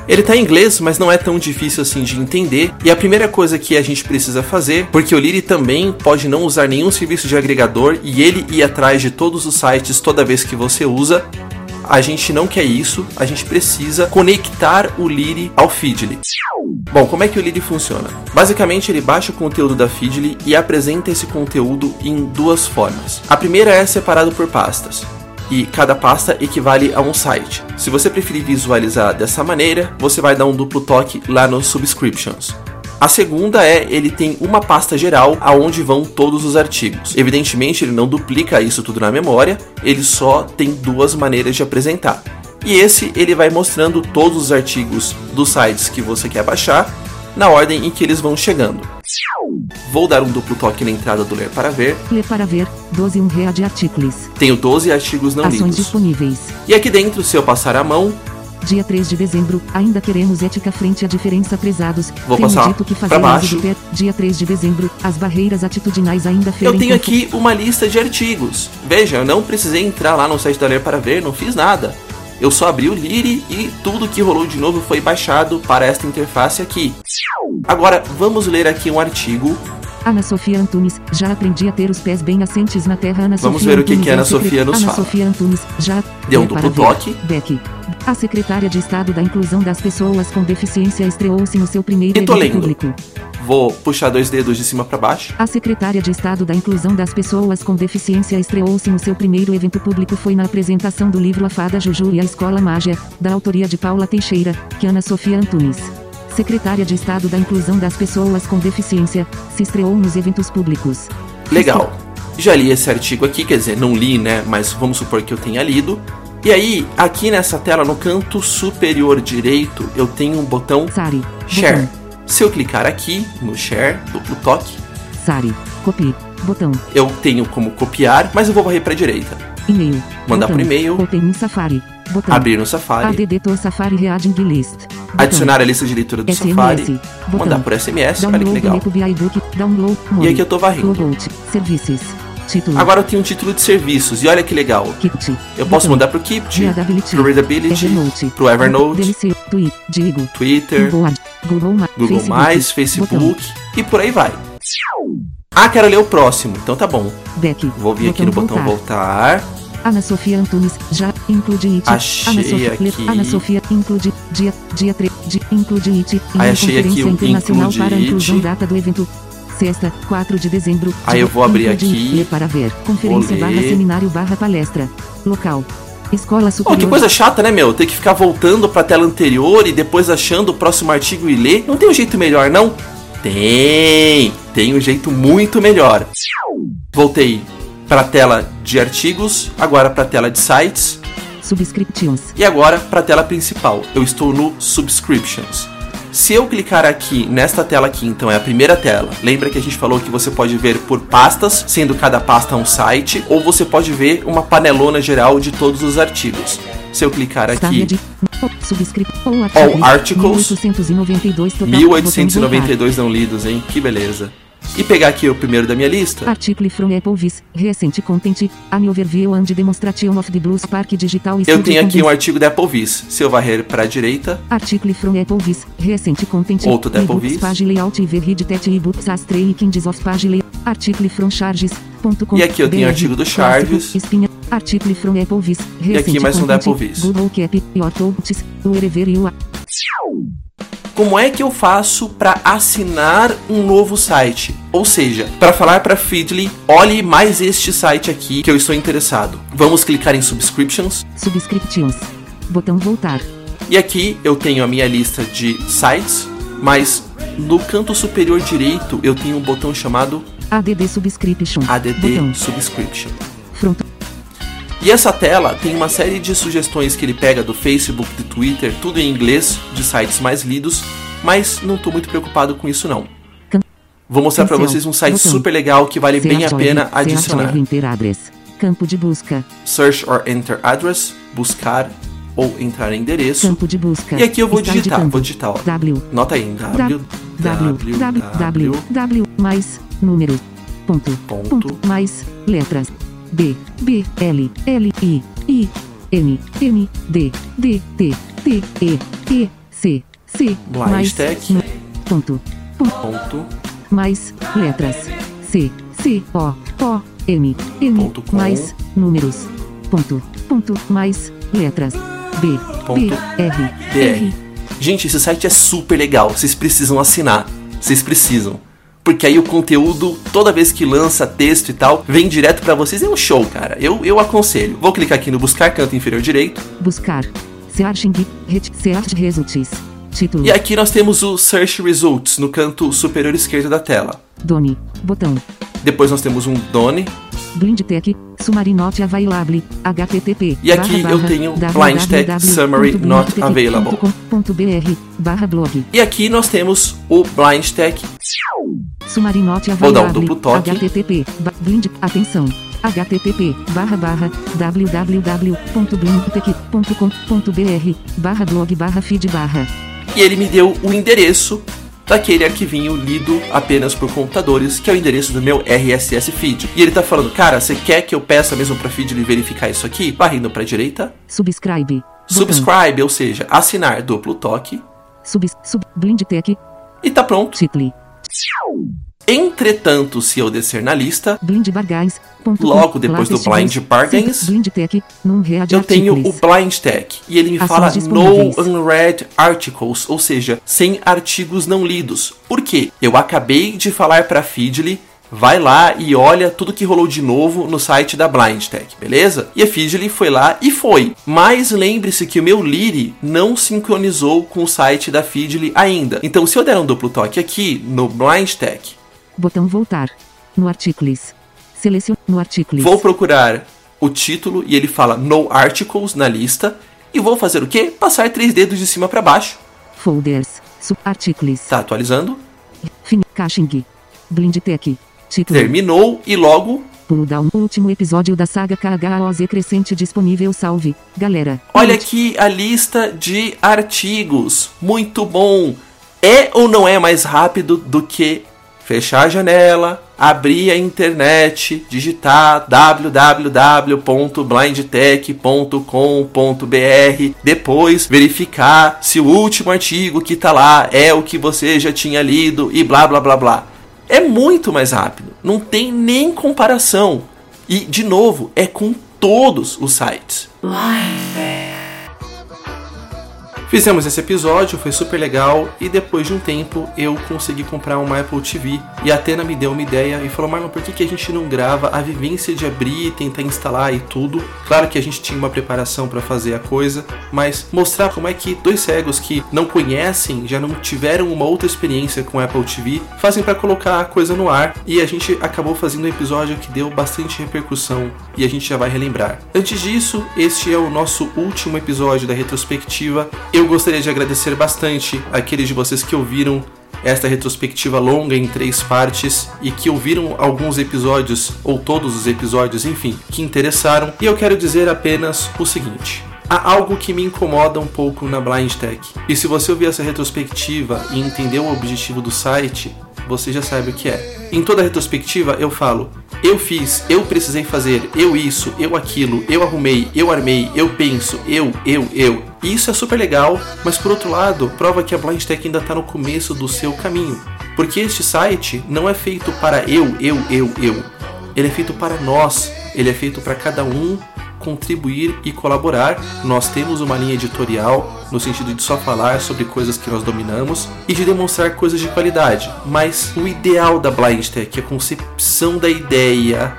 Ele tá em inglês, mas não é tão difícil assim de entender. E a primeira coisa que a gente precisa fazer, porque o Liri também pode não usar nenhum serviço de agregador e ele ir atrás de todos os sites toda vez que você usa, a gente não quer isso, a gente precisa conectar o Liri ao Feedly. Bom, como é que o Liri funciona? Basicamente, ele baixa o conteúdo da Feedly e apresenta esse conteúdo em duas formas. A primeira é separado por pastas e cada pasta equivale a um site. Se você preferir visualizar dessa maneira, você vai dar um duplo toque lá nos subscriptions. A segunda é ele tem uma pasta geral aonde vão todos os artigos. Evidentemente, ele não duplica isso tudo na memória, ele só tem duas maneiras de apresentar. E esse ele vai mostrando todos os artigos dos sites que você quer baixar na ordem em que eles vão chegando. Vou dar um duplo toque na entrada do Ler para Ver. Ler para ver. 12 um rea de artigos. Tenho 12 artigos não Ações lidos. disponíveis. E aqui dentro, se eu passar a mão, Dia 3 de dezembro, ainda queremos ética frente à diferença prezados. Vou Temos passar dito que fazer baixo. ter. Dia 3 de dezembro, as barreiras atitudinais ainda eu tenho aqui uma lista de artigos. Veja, eu não precisei entrar lá no site da Ler para Ver, não fiz nada. Eu só abri o Liri e tudo que rolou de novo foi baixado para esta interface aqui. Agora, vamos ler aqui um artigo Ana Sofia Antunes, já aprendi a ter os pés bem assentes na terra. Ana Vamos Sofia ver o que Antunes que é Ana secre- Sofia nos Ana fala. Sofia Antunes, já. Deu um é duplo toque. Beck. A secretária de Estado da Inclusão das Pessoas com Deficiência estreou-se no seu primeiro E evento lendo. público. Vou puxar dois dedos de cima para baixo. A secretária de Estado da Inclusão das Pessoas com Deficiência estreou-se no seu primeiro evento público foi na apresentação do livro A Fada Juju e a Escola Mágia, da autoria de Paula Teixeira, que Ana Sofia Antunes. Secretária de Estado da Inclusão das Pessoas com Deficiência, se estreou nos eventos públicos. Legal. Já li esse artigo aqui, quer dizer, não li, né? Mas vamos supor que eu tenha lido. E aí, aqui nessa tela, no canto superior direito, eu tenho um botão Sari. Share. Botão. Se eu clicar aqui no Share, duplo toque, Sari. Copie. Botão. eu tenho como copiar, mas eu vou varrer para a direita. E-mail. Mandar por e-mail. Open in Safari. Botão. Abrir no Safari. ADD Tor Safari Reading List. Botão. Adicionar a lista de leitura do SMS. Safari. Botão. Mandar por SMS. Olha que Download legal. Via iBook. Download. E aqui eu tô varrendo. Logout. Services. Título. Agora eu tenho um título de serviços. E olha que legal. Kit. Eu posso mandar pro Readability. pro Readability, Evernote. pro Evernote, DLC. Tweet. Digo. Twitter, Board. Google, Ma Google+, Facebook. Facebook e por aí vai. Ah, quero ler o próximo. Então tá bom. Back. Vou vir aqui no botão voltar. Ana Sofia Antunes, já, include it. Achei Ana Sofia, aqui. Ana Sofia, include, dia, dia 3, de, include it. Em Aí achei aqui conferência o internacional include para a inclusão data do evento. Sexta, 4 de dezembro. Aí dia, eu vou abrir aqui. it, para ver. Conferência barra seminário barra palestra. Local. Escola Oh, Superior. que coisa chata, né, meu? Ter que ficar voltando pra tela anterior e depois achando o próximo artigo e ler. Não tem um jeito melhor, não? Tem! Tem um jeito muito melhor. Voltei pra tela de artigos, agora pra tela de sites Subscriptions. e agora pra tela principal. Eu estou no Subscriptions. Se eu clicar aqui nesta tela aqui, então é a primeira tela. Lembra que a gente falou que você pode ver por pastas, sendo cada pasta um site, ou você pode ver uma panelona geral de todos os artigos. Se eu clicar aqui. Subscript. All articles. 1892 total. 1892 não lidos, hein? Que beleza. E pegar aqui o primeiro da minha lista. Article from Applevis, Recent Content, An Overview and Demonstration of the Blues Park Digital Eu tenho aqui um artigo da Applevis. Se eu varrer para a direita, Article from Applevis, Recent Content, Outro da Applevis. Page Layout e Read Tet e-books as Kinds of Page Layout, Article from Charges.com E aqui eu tenho BR, artigo do Charges. Espinha, Article from Applevis, E aqui mais um da Applevis. Google Cap, Your Thoughts, Wherever You Are. Como é que eu faço para assinar um novo site? Ou seja, para falar para Feedly, olhe mais este site aqui que eu estou interessado. Vamos clicar em Subscriptions. Subscriptions. Botão voltar. E aqui eu tenho a minha lista de sites, mas no canto superior direito eu tenho um botão chamado ADD Subscription. ADD Botão. Subscription. Front. E essa tela tem uma série de sugestões que ele pega do Facebook, do Twitter, tudo em inglês, de sites mais lidos, mas não tô muito preocupado com isso não. Vou mostrar Cancel. vocês um site super legal que vale bem a pena adicionar. Campo de busca. Search or enter address, buscar ou entrar em endereço. Campo de busca. E aqui eu vou Está digitar, digitando. vou digitar, ó. W. Nota aí, w, W. W. W. W. W. Mais. Número. Ponto. Ponto. Ponto. Mais. Letras. B. B. L. L. I. I. N. N. D. D. T. T. E. E. C. C. Mais. Tech. Ponto. Ponto. mais letras C C O O M M Ponto mais números ponto ponto mais letras B B R BR. Gente, esse site é super legal, vocês precisam assinar. Vocês precisam. Porque aí o conteúdo, toda vez que lança texto e tal, vem direto pra vocês. É um show, cara. Eu, eu aconselho. Vou clicar aqui no buscar canto inferior direito. buscar searching search results título E aqui nós temos o Search Results no canto superior esquerdo da tela. Doni botão Depois nós temos um Done. Blind Tech Summary Not Available HTTP E aqui eu tenho Blind Tech Summary Not Available. .br barra blog E aqui nós temos o Blind Tech. Summary Not Vou dar um Available. duplo toque. HTTP. Blind. Atenção. http barra barra www.blindtech.com.br barra blog barra feed barra E ele me deu o endereço daquele arquivinho lido apenas por computadores, que é o endereço do meu RSS feed. E ele tá falando, cara, você quer que eu peça mesmo pra Feedly verificar isso aqui? Varrendo pra direita. subscribe. Subscribe, ou seja, assinar duplo toque. Sub, sub, blind tech. E tá pronto. Title. Entretanto, se eu descer na lista, bargains. Logo depois do Blind Bargains, Blind tech. Eu tenho o. Blind Tech. E ele me Ações fala no unread articles, ou seja, sem artigos não lidos. Por quê? Eu acabei de falar pra Feedly Vai lá e olha tudo que rolou de novo no site da Blind Tech, beleza? E a Feedly foi lá e foi. Mas lembre-se que o meu Liri não sincronizou com o site da Feedly ainda. Então, se eu der um duplo toque aqui no Blind Tech, Botão voltar. No articles. Selecione no articles. vou procurar o título e ele fala No Articles na lista. E vou fazer o quê? Passar três dedos de cima para baixo. Folders. Articles. Tá atualizando. Fin caching. Blind tech. Título. Terminou e logo Pulo down. Último episódio da saga KHOZ Crescente disponível. Salve, galera. Olha aqui a lista de artigos. Muito bom. É ou não é mais rápido do que fechar a janela, abrir a internet, digitar www.blindtech.com.br, depois verificar se o último artigo que tá lá é o que você já tinha lido e blá blá blá blá. É muito mais rápido, não tem nem comparação. E de novo, é com todos os sites. Fizemos esse episódio, foi super legal e depois de um tempo eu consegui comprar uma Apple TV e a Atena me deu uma ideia e falou: Marlon, por que, que a gente não grava a vivência de abrir, tentar instalar e tudo? Claro que a gente tinha uma preparação para fazer a coisa, mas mostrar como é que dois cegos que não conhecem, já não tiveram uma outra experiência com Apple TV, fazem para colocar a coisa no ar e a gente acabou fazendo um episódio que deu bastante repercussão e a gente já vai relembrar. Antes disso, este é o nosso último episódio da retrospectiva. Eu gostaria de agradecer bastante aqueles de vocês que ouviram esta retrospectiva longa em três partes e que ouviram alguns episódios ou todos os episódios, enfim, que interessaram. E eu quero dizer apenas o seguinte: há algo que me incomoda um pouco na Blind Tech. E se você ouvir essa retrospectiva e entender o objetivo do site, você já sabe o que é. Em toda retrospectiva eu falo: eu fiz, eu precisei fazer, eu isso, eu aquilo, eu arrumei, eu armei, eu penso, eu, eu, eu. E isso é super legal, mas por outro lado, prova que a Blind Tech ainda está no começo do seu caminho. Porque este site não é feito para eu, eu, eu, eu. Ele é feito para nós, ele é feito para cada um contribuir e colaborar. Nós temos uma linha editorial no sentido de só falar sobre coisas que nós dominamos e de demonstrar coisas de qualidade. Mas o ideal da Blind Tech, a concepção da ideia,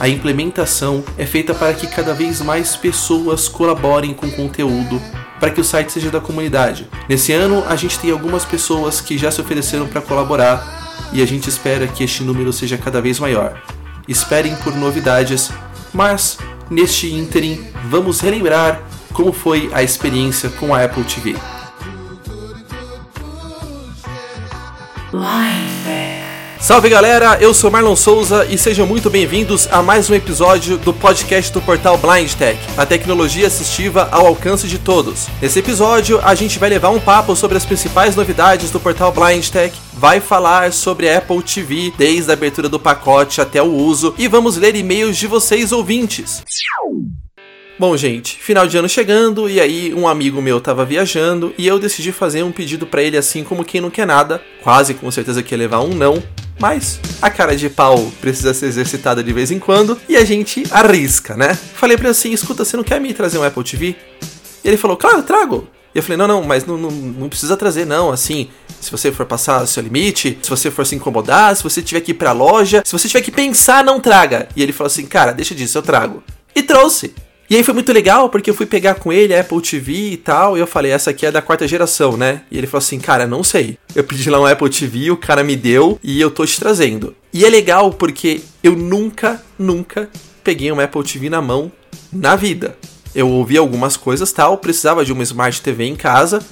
a implementação é feita para que cada vez mais pessoas colaborem com o conteúdo para que o site seja da comunidade. Nesse ano, a gente tem algumas pessoas que já se ofereceram para colaborar e a gente espera que este número seja cada vez maior. Esperem por novidades, mas neste ínterim, vamos relembrar como foi a experiência com a Apple TV. Salve galera, eu sou Marlon Souza e sejam muito bem-vindos a mais um episódio do podcast do portal Blind Tech, a tecnologia assistiva ao alcance de todos. Nesse episódio, a gente vai levar um papo sobre as principais novidades do portal Blind Tech, vai falar sobre Apple TV desde a abertura do pacote até o uso e vamos ler e-mails de vocês ouvintes. Bom, gente, final de ano chegando e aí um amigo meu tava viajando e eu decidi fazer um pedido para ele assim como quem não quer nada, quase com certeza que ia levar um não, mas a cara de pau precisa ser exercitada de vez em quando e a gente arrisca, né? Falei pra ele assim: escuta, você não quer me trazer um Apple TV? E ele falou: claro, trago. E eu falei: não, não, mas não, não, não precisa trazer, não. Assim, se você for passar seu limite, se você for se incomodar, se você tiver que ir pra loja, se você tiver que pensar, não traga. E ele falou assim: cara, deixa disso, eu trago. E trouxe. E aí foi muito legal porque eu fui pegar com ele a Apple TV e tal, e eu falei, essa aqui é da quarta geração, né? E ele falou assim, cara, não sei. Eu pedi lá um Apple TV, o cara me deu e eu tô te trazendo. E é legal porque eu nunca, nunca peguei um Apple TV na mão na vida. Eu ouvi algumas coisas tal, precisava de uma Smart TV em casa.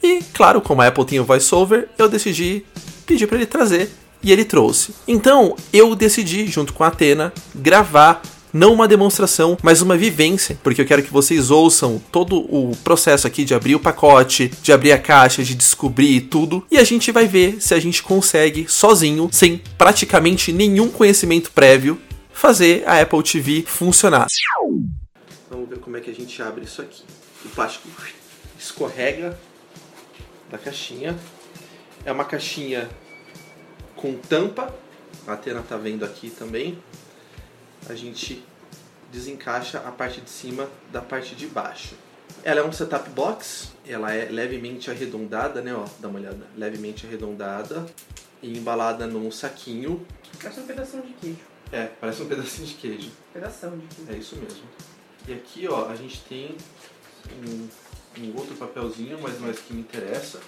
E, claro, como a Apple tinha o VoiceOver, eu decidi pedir para ele trazer. E ele trouxe. Então, eu decidi, junto com a Atena, gravar não uma demonstração, mas uma vivência, porque eu quero que vocês ouçam todo o processo aqui de abrir o pacote, de abrir a caixa, de descobrir tudo, e a gente vai ver se a gente consegue sozinho, sem praticamente nenhum conhecimento prévio, fazer a Apple TV funcionar. Vamos ver como é que a gente abre isso aqui. O plástico escorrega da caixinha. É uma caixinha com tampa. A Atena tá vendo aqui também a gente desencaixa a parte de cima da parte de baixo. Ela é um setup box, ela é levemente arredondada, né? Ó, dá uma olhada. Levemente arredondada e embalada num saquinho. Parece um pedação de queijo. É, parece um pedacinho de queijo. Pedação de queijo. É isso mesmo. E aqui, ó, a gente tem um, um outro papelzinho, mas não é esse que me interessa.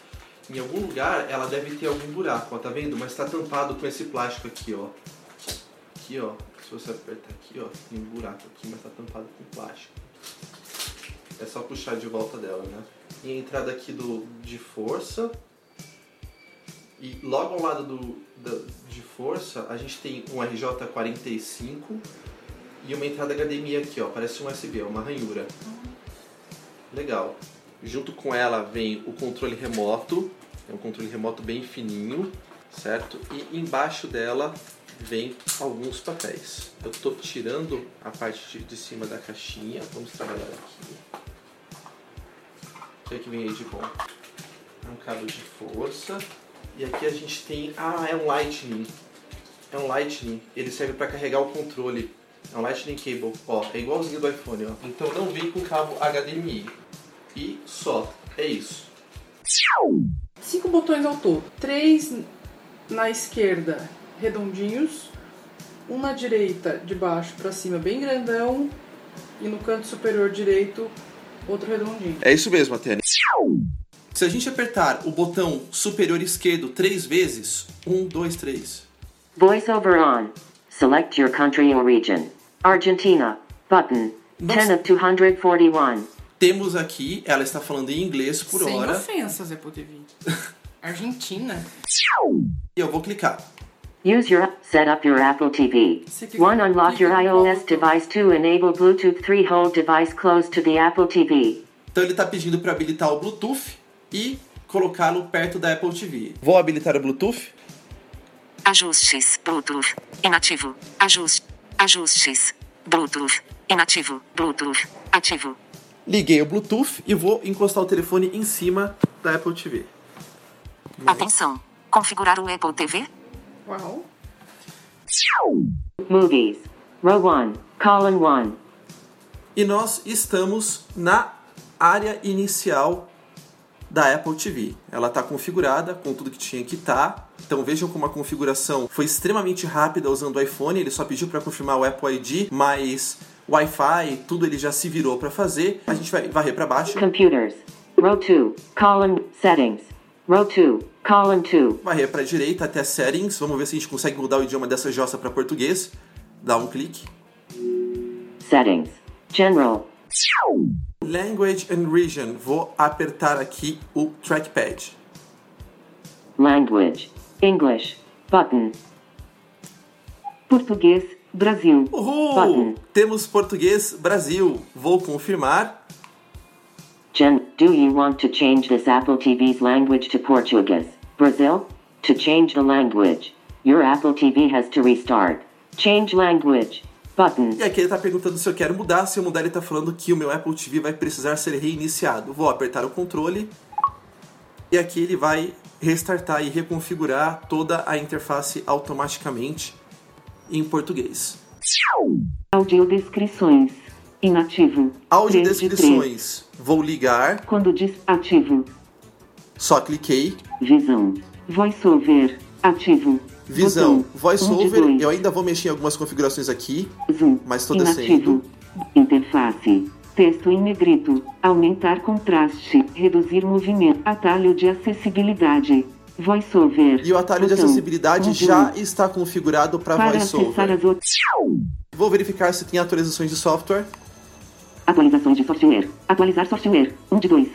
Em algum lugar ela deve ter algum buraco, ó, tá vendo? Mas tá tampado com esse plástico aqui, ó. Aqui, ó. Se você apertar aqui, ó, tem um buraco aqui, mas tá tampado com plástico. É só puxar de volta dela, né? E a entrada aqui do, de força. E logo ao lado do, da- de força, a gente tem um RJ45 e uma entrada HDMI aqui, ó. Parece um USB, é uma ranhura. Legal. Junto com ela vem o controle remoto. É um controle remoto bem fininho, certo? E embaixo dela vem alguns papéis. Eu estou tirando a parte de, cima da caixinha. Vamos trabalhar aqui. O que é que vem aí de bom? Um cabo de força. E aqui a gente tem. Ah, é um Lightning. É um Lightning. Ele serve para carregar o controle. É um Lightning Cable. Ó, é igualzinho do iPhone, ó. Então não vem com cabo HDMI. E só. É isso. Cinco botões ao todo. Três na esquerda, redondinhos. Um na direita, de baixo pra cima, bem grandão. E no canto superior direito, outro redondinho. É isso mesmo, Atene. Se a gente apertar o botão superior esquerdo três vezes, um, dois, três. Voiceover on. Select your country or region. Argentina. Button. 10 of 241. Temos aqui, ela está falando em inglês por Sem hora. ofensas, Apple TV. Argentina. E eu vou clicar. Use your set up your Apple TV. One unlock your iOS device. Two enable Bluetooth. Three hold device close to the Apple TV. Então ele está pedindo para habilitar o Bluetooth e colocá-lo perto da Apple TV. Vou habilitar o Bluetooth. Ajustes. Bluetooth. Inativo. Ajuste. Ajustes. Bluetooth. Inativo. Bluetooth. Ativo. Liguei o Bluetooth e vou encostar o telefone em cima da Apple TV. Atenção. Configurar o Apple TV? Uau. Movies. Row 1. Column 1. E nós estamos na área inicial da Apple TV. Ela está configurada com tudo que tinha que estar. Então vejam como a configuração foi extremamente rápida usando o iPhone. Ele só pediu para confirmar o Apple ID, mas Wi-Fi, tudo ele já se virou para fazer. A gente vai varrer para baixo. Computers. Row 2. Column Settings. Row 2. Column 2. Varrer para a direita até Settings. Vamos ver se a gente consegue mudar o idioma dessa jossa para português. Dá um clique. Settings. General. Language and Region. Vou apertar aqui o trackpad. Language. English. Button. Português. Brasil. Uhul! Button. Temos português Brasil. Vou confirmar. Jen, do you want to change this Apple TV's language to Portuguese? Brazil? To change the language, your Apple TV has to restart. Change language. Button. E aqui ele está perguntando se eu quero mudar. Se eu mudar, ele está falando que o meu Apple TV vai precisar ser reiniciado. Vou apertar o controle. E aqui ele vai restartar e reconfigurar toda a interface automaticamente em português. Audiodescrições. Inativo. Audiodescrições. Vou ligar. Quando diz ativo. Só cliquei. Visão. Voiceover. Ativo. Visão. Voiceover. Um de. Eu ainda vou mexer em algumas configurações aqui. Zoom. Mas Inativo. descendo. Interface. Texto em negrito. Aumentar contraste. Reduzir movimento. Atalho de acessibilidade. VoiceOver. E o atalho de Botão. acessibilidade Um já está configurado para VoiceOver. as. Vou verificar se tem atualizações de software. Atualizações de software. Atualizar software. 1 de 2.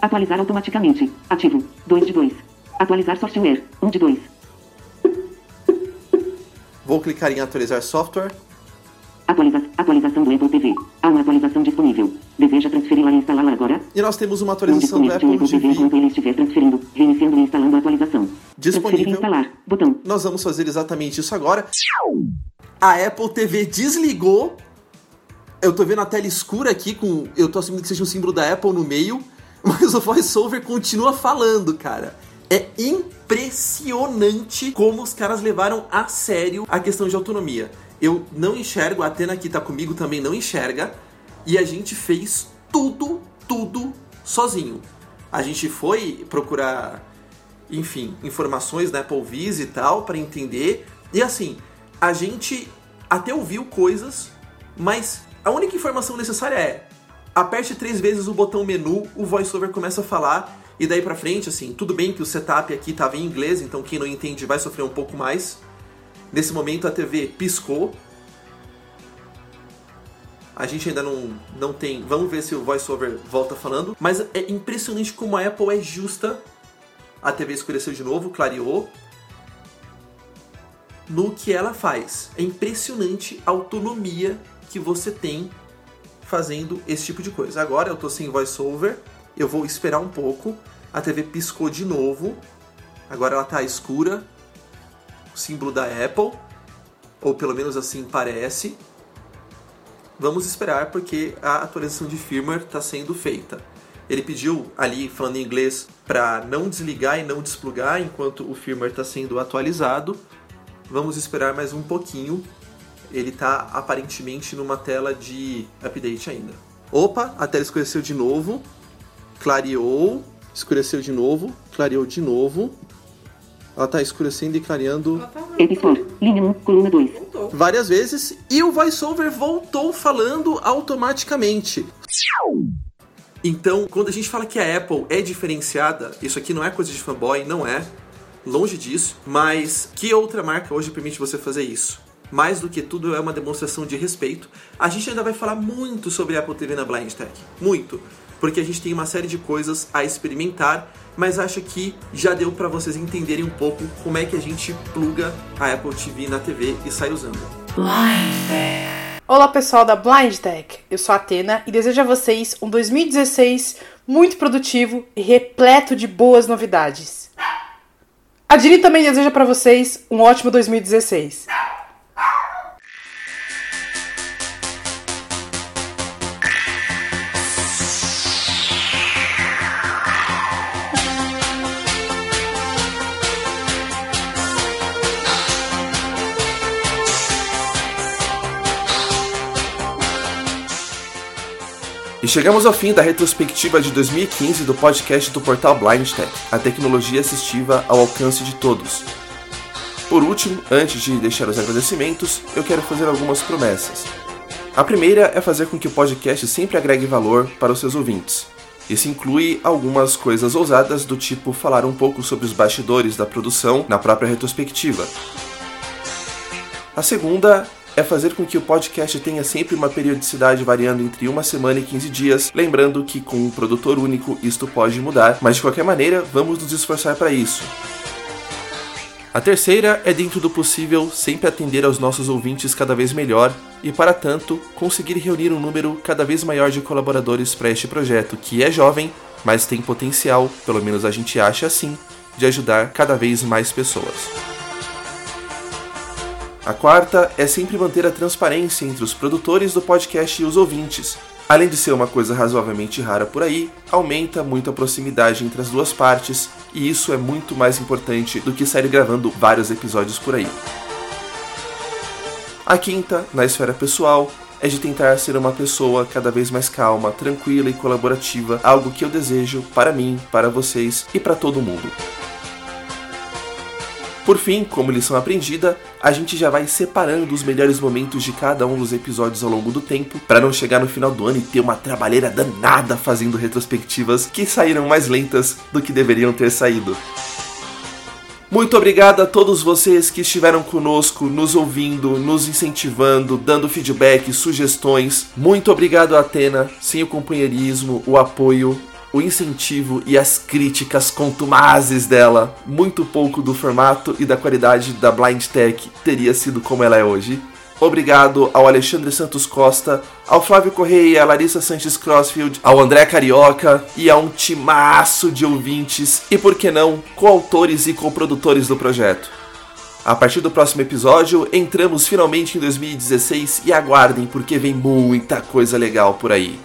Atualizar automaticamente. Ativo. 2 de 2. Atualizar software. 1 de 2. Vou clicar em atualizar software. Atualiza atualização do Apple TV. Há uma atualização disponível. Deseja transferi-la e instalá-la agora? E nós temos uma atualização do Apple Apple TV enquanto ele estiver transferindo, reiniciando e instalando a atualização. Disponível. instalar. Botão. Nós vamos fazer exatamente isso agora. A Apple TV desligou. Eu tô vendo a tela escura aqui com. Eu tô assumindo que seja um símbolo da Apple no meio. Mas o VoiceOver continua falando, cara. É impressionante como os caras levaram a sério a questão de autonomia. Eu não enxergo, a Atena que tá comigo também não enxerga. E a gente fez tudo, tudo sozinho. A gente foi procurar, enfim, informações da Apple Viz e tal para entender. E assim, a gente até ouviu coisas, mas a única informação necessária é aperte três vezes o botão menu, o VoiceOver começa a falar e daí pra frente, assim, tudo bem que o setup aqui tava em inglês, então quem não entende vai sofrer um pouco mais. Nesse momento a TV piscou. A gente ainda não, não tem. Vamos ver se o VoiceOver volta falando. Mas é impressionante como a Apple é justa a TV escureceu de novo, clareou. No que ela faz. É impressionante a autonomia que você tem fazendo esse tipo de coisa. Agora eu tô sem voiceover, eu vou esperar um pouco. A TV piscou de novo. Agora ela tá escura. O símbolo da Apple. Ou pelo menos assim parece. Vamos esperar porque a atualização de firmware está sendo feita. Ele pediu ali, falando em inglês, para não desligar e não desplugar enquanto o firmware está sendo atualizado. Vamos esperar mais um pouquinho. Ele está aparentemente numa tela de update ainda. Opa, a tela escureceu de novo. Clareou, escureceu de novo, clareou de novo. Ela está escurecendo e clareando Editor, linha 1, coluna 2. várias vezes e o voiceover voltou falando automaticamente. Então, quando a gente fala que a Apple é diferenciada, isso aqui não é coisa de fanboy, não é. Longe disso. Mas que outra marca hoje permite você fazer isso? Mais do que tudo, é uma demonstração de respeito. A gente ainda vai falar muito sobre a Apple TV na Blind Tech. Muito. Porque a gente tem uma série de coisas a experimentar, mas acho que já deu para vocês entenderem um pouco como é que a gente pluga a Apple TV na TV e sai usando. Olá pessoal da Blind Tech, eu sou a Atena e desejo a vocês um 2016 muito produtivo e repleto de boas novidades. A Dini também deseja para vocês um ótimo 2016. E chegamos ao fim da retrospectiva de 2015 do podcast do portal Blind Tech, a tecnologia assistiva ao alcance de todos. Por último, antes de deixar os agradecimentos, eu quero fazer algumas promessas. A primeira é fazer com que o podcast sempre agregue valor para os seus ouvintes. Isso inclui algumas coisas ousadas do tipo falar um pouco sobre os bastidores da produção na própria retrospectiva. A segunda é fazer com que o podcast tenha sempre uma periodicidade variando entre uma semana e 15 dias, lembrando que com um produtor único isto pode mudar, mas de qualquer maneira vamos nos esforçar para isso. A terceira é, dentro do possível, sempre atender aos nossos ouvintes cada vez melhor e, para tanto, conseguir reunir um número cada vez maior de colaboradores para este projeto, que é jovem, mas tem potencial, pelo menos a gente acha assim, de ajudar cada vez mais pessoas. A quarta é sempre manter a transparência entre os produtores do podcast e os ouvintes. Além de ser uma coisa razoavelmente rara por aí, aumenta muito a proximidade entre as duas partes, e isso é muito mais importante do que sair gravando vários episódios por aí. A quinta, na esfera pessoal, é de tentar ser uma pessoa cada vez mais calma, tranquila e colaborativa, algo que eu desejo para mim, para vocês e para todo mundo. Por fim, como lição aprendida, a gente já vai separando os melhores momentos de cada um dos episódios ao longo do tempo, para não chegar no final do ano e ter uma trabalheira danada fazendo retrospectivas que saíram mais lentas do que deveriam ter saído. Muito obrigado a todos vocês que estiveram conosco, nos ouvindo, nos incentivando, dando feedback, sugestões. Muito obrigado, Atena. Sem o companheirismo, o apoio, o incentivo e as críticas contumazes dela, muito pouco do formato e da qualidade da Blind Tech teria sido como ela é hoje. Obrigado ao Alexandre Santos Costa, ao Flávio Correia, à Larissa Sanches Crossfield, ao André Carioca e a um timaço de ouvintes e, por que não, coautores e coprodutores do projeto. A partir do próximo episódio, entramos finalmente em 2016 e aguardem porque vem muita coisa legal por aí.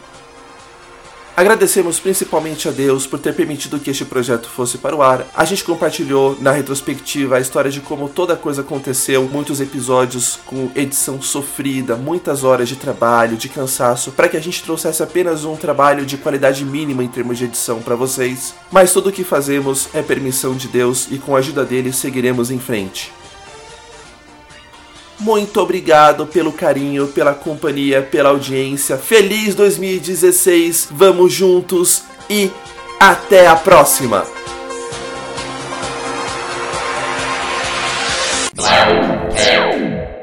Agradecemos principalmente a Deus por ter permitido que este projeto fosse para o ar. A gente compartilhou na retrospectiva a história de como toda coisa aconteceu, muitos episódios com edição sofrida, muitas horas de trabalho, de cansaço, para que a gente trouxesse apenas um trabalho de qualidade mínima em termos de edição para vocês. Mas tudo o que fazemos é permissão de Deus e com a ajuda dele seguiremos em frente. Muito obrigado pelo carinho, pela companhia, pela audiência. Feliz 2016, vamos juntos e até a próxima!